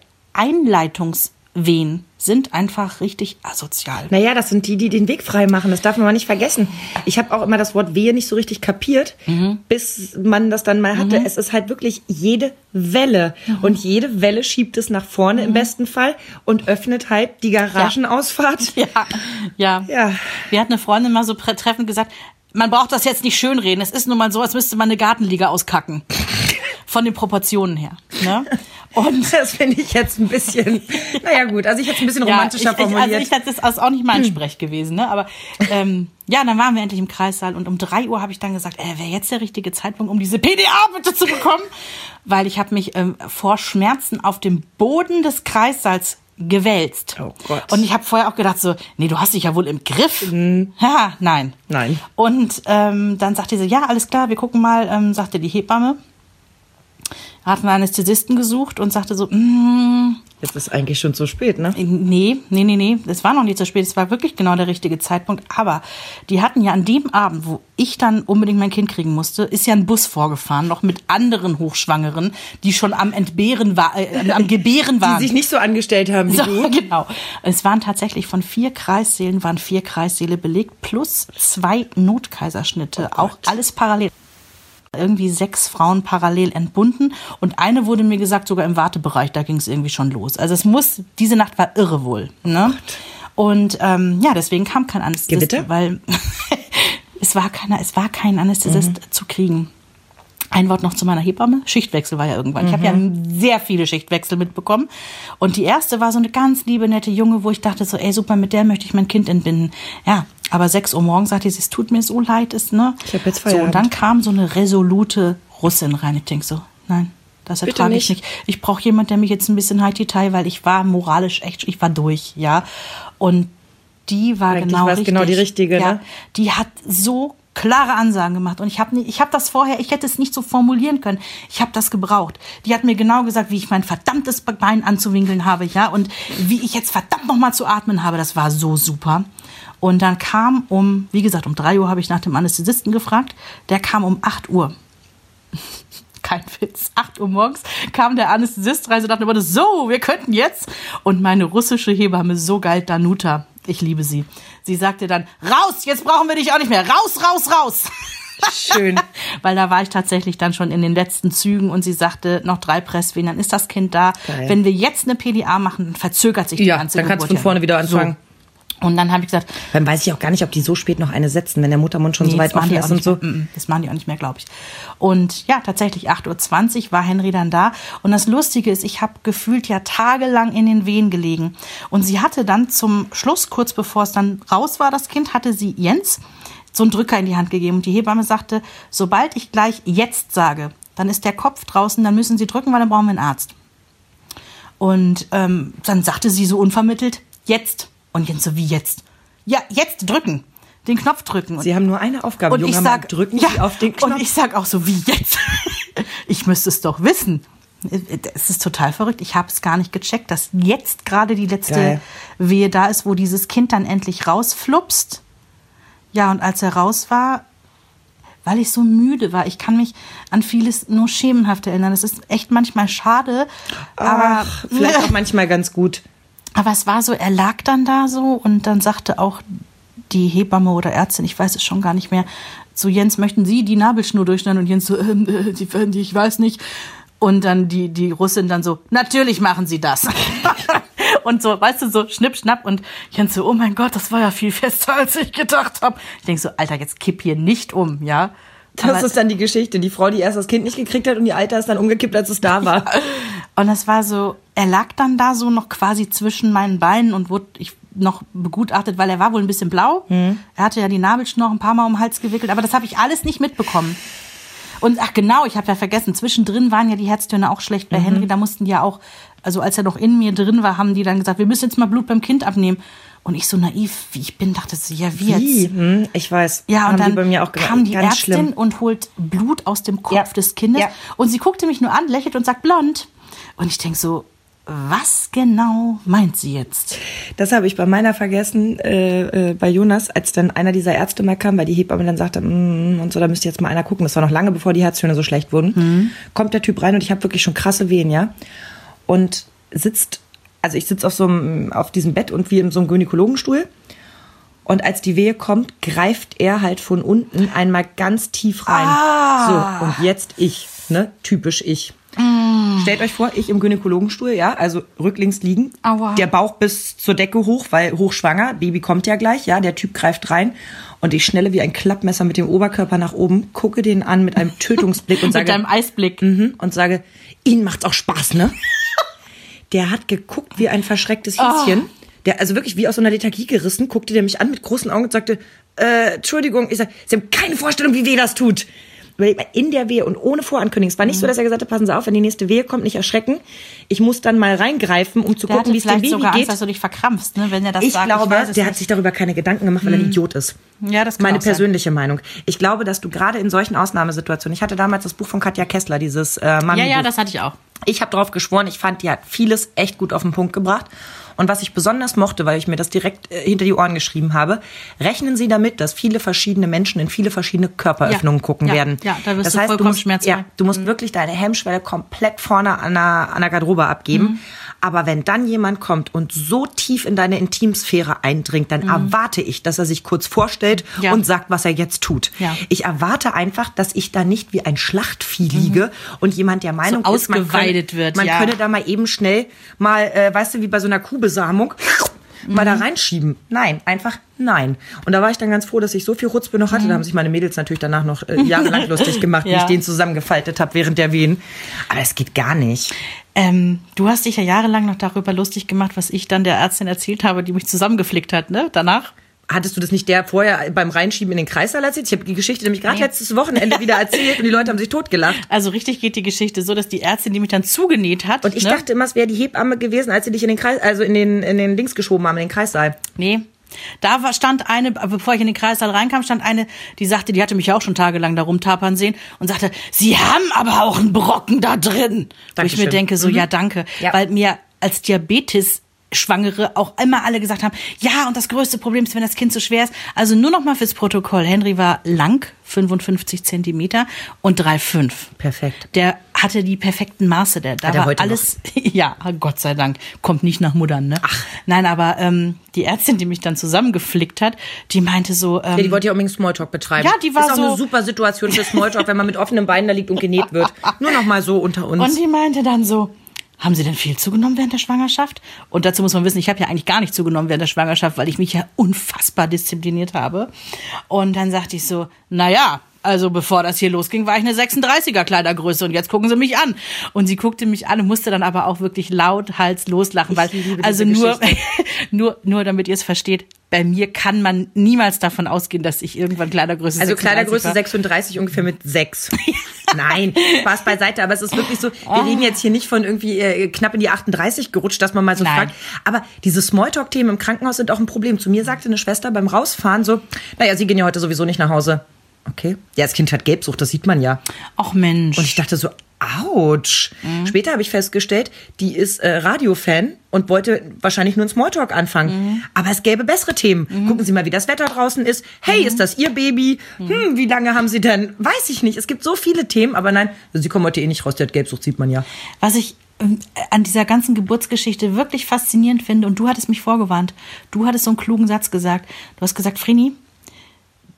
Einleitungswehen sind einfach richtig asozial.
Naja, das sind die, die den Weg frei machen. Das darf man mal nicht vergessen. Ich habe auch immer das Wort Wehe nicht so richtig kapiert,
Mhm.
bis man das dann mal hatte. Es ist halt wirklich jede Welle.
Mhm.
Und jede Welle schiebt es nach vorne im besten Fall und öffnet halt die Garagenausfahrt.
Ja, ja.
Ja.
Wir hatten eine Freundin mal so treffend gesagt, man braucht das jetzt nicht schönreden. Es ist nun mal so, als müsste man eine Gartenliga auskacken. Von den Proportionen her. Ne? Und
Das finde ich jetzt ein bisschen, naja gut, also ich hätte es ein bisschen romantischer
ja, ich, ich,
formuliert.
Also ich, das ist also auch nicht mein Sprech gewesen, ne? Aber ähm, ja, dann waren wir endlich im Kreissaal und um drei Uhr habe ich dann gesagt, äh, wäre jetzt der richtige Zeitpunkt, um diese PDA bitte zu bekommen, weil ich habe mich ähm, vor Schmerzen auf dem Boden des Kreissaals gewälzt.
Oh Gott.
Und ich habe vorher auch gedacht so, nee, du hast dich ja wohl im Griff. Ja, nein.
Nein.
Und ähm, dann sagte sie, ja, alles klar, wir gucken mal, ähm, sagte die Hebamme. Hat einen Anästhesisten gesucht und sagte so, mm,
Jetzt ist eigentlich schon zu spät, ne?
Nee, nee, nee, nee, es war noch nicht so spät, es war wirklich genau der richtige Zeitpunkt. Aber die hatten ja an dem Abend, wo ich dann unbedingt mein Kind kriegen musste, ist ja ein Bus vorgefahren, noch mit anderen Hochschwangeren, die schon am Entbehren war, äh, am Gebären waren.
Die sich nicht so angestellt haben wie
so,
du.
genau. Es waren tatsächlich von vier Kreissälen, waren vier Kreissäle belegt, plus zwei Notkaiserschnitte,
Oh
auch alles parallel. Irgendwie sechs Frauen parallel entbunden und eine wurde mir gesagt, sogar im Wartebereich, da ging es irgendwie schon los. Also es muss, diese Nacht war irre wohl. Ne? Und ähm, ja, deswegen kam kein Anästhesist,
Gewitter?
weil es war keiner, es war kein Anästhesist
Mhm.
zu kriegen. Ein Wort noch zu meiner Hebamme. Schichtwechsel war ja irgendwann. Ich habe ja
Mhm.
sehr viele Schichtwechsel mitbekommen. Und die erste war so eine ganz liebe, nette Junge, wo ich dachte so, ey, super, mit der möchte ich mein Kind entbinden. Ja, aber 6 Uhr morgens sagte sie, es tut mir so leid, ist, ne?
Ich hab jetzt
So,
Feierabend.
und dann kam so eine resolute Russin rein. Ich denk so, nein, das ertrage ich
nicht.
nicht. Ich brauche jemand, der mich jetzt ein bisschen halt Detail, weil ich war moralisch echt, ich war durch, ja. Und die war
Eigentlich
genau richtig.
genau die richtige,
ja,
ne?
Die hat so klare Ansagen gemacht und ich habe ich habe das vorher, ich hätte es nicht so formulieren können. Ich habe das gebraucht. Die hat mir genau gesagt, wie ich mein verdammtes Bein anzuwinkeln habe, ja, und wie ich jetzt verdammt noch mal zu atmen habe. Das war so super. Und dann kam um, wie gesagt, um drei Uhr habe ich nach dem Anästhesisten gefragt. Der kam um 8 Uhr. Kein Witz. 8 Uhr morgens kam der Anästhesist rein und dachte immer, so, wir könnten jetzt. Und meine russische Hebamme, so geil, Danuta, ich liebe sie. Sie sagte dann, raus, jetzt brauchen wir dich auch nicht mehr. Raus, raus, raus.
Schön.
Weil da war ich tatsächlich dann schon in den letzten Zügen und sie sagte, noch drei Presswehen, dann ist das Kind da.
Geil.
Wenn wir jetzt eine PDA machen, dann verzögert sich die
Ja,
ganze
dann kannst du
Geburt
von vorne
ja.
wieder anfangen.
So. Und dann habe ich gesagt,
Dann weiß ich auch gar nicht, ob die so spät noch eine setzen, wenn der Muttermund schon so
Nee,
weit
das machen
offen ist und so.
Mehr. Das machen die auch nicht mehr, glaube ich. Und ja, tatsächlich 8.20 Uhr war Henry dann da. Und das Lustige ist, ich habe gefühlt ja tagelang in den Wehen gelegen. Und sie hatte dann zum Schluss, kurz bevor es dann raus war, das Kind, hatte sie Jens so einen Drücker in die Hand gegeben. Und die Hebamme sagte, sobald ich gleich jetzt sage, dann ist der Kopf draußen, dann müssen Sie drücken, weil dann brauchen wir einen Arzt. Und ähm, dann sagte sie so unvermittelt, jetzt. Und Jens so, wie jetzt? Ja, jetzt drücken. Den Knopf drücken.
Sie haben nur eine Aufgabe,
und ich
Mann,
sag,
drücken
ja,
Sie auf den Knopf.
Und ich sag auch so, wie jetzt? ich müsste es doch wissen. Es ist total verrückt. Ich habe es gar nicht gecheckt, dass jetzt gerade die letzte
Geil.
Wehe da ist, wo dieses Kind dann endlich rausflupst. Ja, und als er raus war, weil ich so müde war, ich kann mich an vieles nur schemenhaft erinnern. Es ist echt manchmal schade, aber
Ach, vielleicht auch manchmal ganz gut.
Aber es war so, er lag dann da so und dann sagte auch die Hebamme oder Ärztin, ich weiß es schon gar nicht mehr, zu Jens, möchten Sie die Nabelschnur durchschneiden? Und Jens so, ähm, äh, die, die, ich weiß nicht. Und dann die, die Russin dann so, natürlich machen Sie das. und so, weißt du, so schnipp, schnapp. Und Jens so, oh mein Gott, das war ja viel fester, als ich gedacht habe. Ich denk so, Alter, jetzt kipp hier nicht um, ja.
Das
Aber-
ist dann die Geschichte. Die Frau, die erst das Kind nicht gekriegt hat und die Alte ist dann umgekippt, als es da war.
Und das war so, er lag dann da so noch quasi zwischen meinen Beinen und wurde ich noch begutachtet, weil er war wohl ein bisschen blau.
Mhm.
Er hatte ja die Nabelschnur ein paar Mal um den Hals gewickelt, aber das habe ich alles nicht mitbekommen. Und ach genau, ich habe ja vergessen, zwischendrin waren ja die Herztöne auch schlecht
Mhm.
bei Henry. Da mussten die ja auch, also als er noch in mir drin war, haben die dann gesagt, wir müssen jetzt mal Blut beim Kind abnehmen. Und ich so naiv, wie ich bin, dachte so, ja, wie
Wie?
jetzt?
Hm, ich weiß.
Ja, und dann
die
kam die
Ganz
Ärztin
schlimm.
und holt Blut aus dem Kopf
Ja.
des Kindes.
Ja.
Und sie guckte mich nur an, lächelt und sagt blond. Und ich denk so, was genau meint sie jetzt?
Das habe ich bei meiner vergessen, äh, äh, bei Jonas, als dann einer dieser Ärzte mal kam, weil die Hebamme dann sagte, mm, und so, da müsste jetzt mal einer gucken. Das war noch lange, bevor die Herztöne so schlecht wurden. Kommt der Typ rein und ich habe wirklich schon krasse Wehen, ja. Und sitzt, also ich sitze auf so einem, auf diesem Bett und wie in so einem Gynäkologenstuhl. Und als die Wehe kommt, greift er halt von unten einmal ganz tief rein.
Ah.
So, und jetzt ich, ne? Typisch ich. Stellt euch vor, ich im Gynäkologenstuhl, ja, also rücklings liegen.
Aua.
Der Bauch bis zur Decke hoch, weil hochschwanger, Baby kommt ja gleich, ja, der Typ greift rein und ich schnelle wie ein Klappmesser mit dem Oberkörper nach oben, gucke den an mit einem Tötungsblick und
Mit
sage,
deinem Eisblick.
Mhm, und sage, Ihnen macht's auch Spaß, ne? Der hat geguckt wie ein verschrecktes Häschen. Der, also wirklich wie aus so einer Lethargie gerissen, guckte der mich an mit großen Augen und sagte, äh, Entschuldigung, ich sag, Sie haben keine Vorstellung, wie weh das tut. In der Wehe und ohne Vorankündigung. Es war nicht so, dass er gesagt hat, passen Sie auf, wenn die nächste Wehe kommt, nicht erschrecken. Ich muss dann mal reingreifen, um zu
Der
gucken, wie es dem Baby
sogar
geht.
Angst, dass du dich verkrampfst, ne, wenn er das
ich
sagt.
glaube,
weiß es
der hat
nicht.
sich darüber keine Gedanken gemacht, weil er ein Idiot ist.
Ja, das kann
Meine
auch sein.
persönliche Meinung. Ich glaube, dass du gerade in solchen Ausnahmesituationen, ich hatte damals das Buch von Katja Kessler, dieses äh, Mami
Ja, ja, das hatte ich auch.
ich habe drauf geschworen, ich fand, die hat vieles echt gut auf den Punkt gebracht. Und was ich besonders mochte, weil ich mir das direkt äh, hinter die Ohren geschrieben habe, rechnen Sie damit, dass viele verschiedene Menschen in viele verschiedene Körperöffnungen
Ja,
gucken
ja,
werden.
ja, da wirst
das
du
heißt, du
vollkommen
musst,
schmerzfrei.
ja, du musst wirklich deine Hemmschwelle komplett vorne an der, an der Garderobe abgeben.
Mhm.
Aber wenn dann jemand kommt und so tief in deine Intimsphäre eindringt, dann erwarte ich, dass er sich kurz vorstellt
Mhm. Ja.
und sagt, was er jetzt tut.
Ja.
Ich erwarte einfach, dass ich da nicht wie ein Schlachtvieh liege und jemand der Meinung ist, man
ausgeweidet
könne,
wird,
man
ja.
könne da mal eben schnell mal, äh, weißt du, wie bei so einer Kuhbesamung, mal
Mhm.
da reinschieben. Nein, einfach nein. Und da war ich dann ganz froh, dass ich so viel Rutzbe noch hatte. Da haben sich meine Mädels natürlich danach noch äh, jahrelang lustig gemacht, wie
Mhm. Ja.
ich den zusammengefaltet habe während der Wehen. Aber es geht gar nicht.
Ähm, du hast dich ja jahrelang noch darüber lustig gemacht, was ich dann der Ärztin erzählt habe, die mich zusammengeflickt hat, ne? Danach.
Hattest du das nicht der vorher beim Reinschieben in den Kreißsaal erzählt? Ich habe die Geschichte nämlich gerade
Nee.
letztes Wochenende wieder erzählt und die Leute haben sich totgelacht.
Also richtig geht die Geschichte so, dass die Ärztin, die mich dann zugenäht hat.
Und ich
ne?
dachte immer, es wäre die Hebamme gewesen, als sie dich in den Kreis, also in den, in den Links geschoben haben, in den Kreissaal.
Nee. Da war, stand eine, bevor ich in den Kreissaal reinkam, stand eine, die sagte, die hatte mich ja auch schon tagelang da rumtapern sehen und sagte, Sie haben aber auch einen Brocken da drin. Wo ich mir
Dankeschön.
denke, so, ja, danke.
Ja.
Weil mir als Diabetes Schwangere auch immer alle gesagt haben, ja, und das größte Problem ist, wenn das Kind so schwer ist. Also nur noch mal fürs Protokoll. Henry war lang, 55 Zentimeter und 3,5.
Perfekt.
Der hatte die perfekten Maße. Der, da war
heute
alles, ja, Gott sei Dank, kommt nicht nach Muttern, ne? Ach. Nein, aber ähm, die Ärztin, die mich dann zusammengeflickt hat, die meinte so, ähm,
Ja, die wollte ja unbedingt Smalltalk betreiben.
Ja, die war
ist auch
so-
eine super Situation für Smalltalk, wenn man mit offenen Beinen da liegt und genäht wird. Nur noch mal so unter uns.
Und die meinte dann so, haben Sie denn viel zugenommen während der Schwangerschaft? Und dazu muss man wissen, ich habe ja eigentlich gar nicht zugenommen während der Schwangerschaft, weil ich mich ja unfassbar diszipliniert habe. Und dann sagte ich so, na ja, also bevor das hier losging, war ich eine 36er Kleidergröße und jetzt gucken Sie mich an. Und sie guckte mich an und musste dann aber auch wirklich laut Hals loslachen, weil also nur, nur nur damit ihr es versteht, bei mir kann man niemals davon ausgehen, dass ich irgendwann Kleidergröße
also
36
Kleidergröße
war.
36 ungefähr mit 6. Nein, Spaß beiseite, aber es ist wirklich so,
Oh.
wir reden jetzt hier nicht von irgendwie äh, knapp in die 38 gerutscht, dass man mal so
Nein.
fragt. Aber diese Smalltalk-Themen im Krankenhaus sind auch ein Problem. Zu mir sagte eine Schwester beim Rausfahren so, naja, Sie gehen ja heute sowieso nicht nach Hause. Okay. Ja, das Kind hat Gelbsucht, das sieht man ja.
Ach Mensch.
Und ich dachte so, ouch.
Mhm.
Später habe ich festgestellt, die ist äh, Radiofan und wollte wahrscheinlich nur einen Smalltalk anfangen.
Mhm.
Aber es gäbe bessere Themen. Gucken Sie mal, wie das Wetter draußen ist. Hey,
Mhm.
ist das Ihr Baby? Hm, wie lange haben Sie denn? Weiß ich nicht. Es gibt so viele Themen, aber nein, sie kommen heute eh nicht raus. Die hat Gelbsucht, sieht man ja.
Was ich ähm, an dieser ganzen Geburtsgeschichte wirklich faszinierend finde, und du hattest mich vorgewarnt, du hattest so einen klugen Satz gesagt. Du hast gesagt, Frini,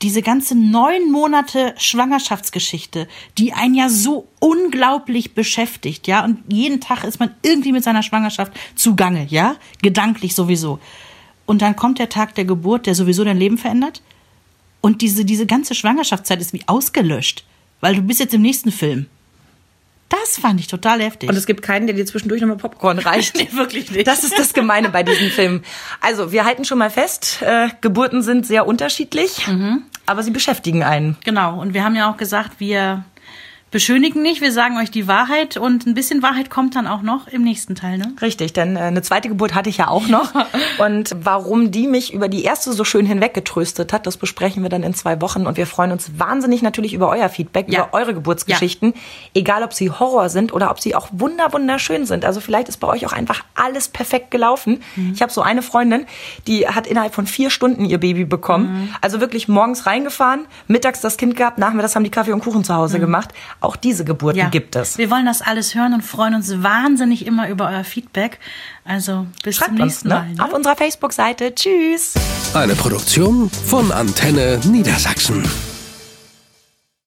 diese ganze neun Monate Schwangerschaftsgeschichte, die einen ja so unglaublich beschäftigt, ja, und jeden Tag ist man irgendwie mit seiner Schwangerschaft zugange, ja, gedanklich sowieso. Und dann kommt der Tag der Geburt, der sowieso dein Leben verändert. Und diese, diese ganze Schwangerschaftszeit ist wie ausgelöscht, weil du bist jetzt im nächsten Film. Das fand ich total heftig.
Und es gibt keinen, der dir zwischendurch nochmal Popcorn reicht.
nee, wirklich nicht.
Das ist das Gemeine bei diesem Film. Also, wir halten schon mal fest, äh, Geburten sind sehr unterschiedlich, mhm. Aber sie beschäftigen einen.
Genau. Und wir haben ja auch gesagt, wir beschönigen nicht, wir sagen euch die Wahrheit und ein bisschen Wahrheit kommt dann auch noch im nächsten Teil, ne?
Richtig, denn äh, eine zweite Geburt hatte ich ja auch noch. und warum die mich über die erste so schön hinweggetröstet hat, das besprechen wir dann in zwei Wochen. Und wir freuen uns wahnsinnig natürlich über euer Feedback, ja. über eure Geburtsgeschichten. Ja. Egal, ob sie Horror sind oder ob sie auch wunder, wunderschön sind. Also vielleicht ist bei euch auch einfach alles perfekt gelaufen. Mhm. Ich habe so eine Freundin, die hat innerhalb von vier Stunden ihr Baby bekommen. Mhm. Also wirklich morgens reingefahren, mittags das Kind gehabt, nachmittags haben die Kaffee und Kuchen zu Hause mhm. gemacht auch diese Geburten ja. gibt es.
Wir wollen das alles hören und freuen uns wahnsinnig immer über euer Feedback. Also bis Schreibt zum nächsten uns, ne? Mal.
Ne? Auf unserer Facebook-Seite. Tschüss.
Eine Produktion von Antenne Niedersachsen.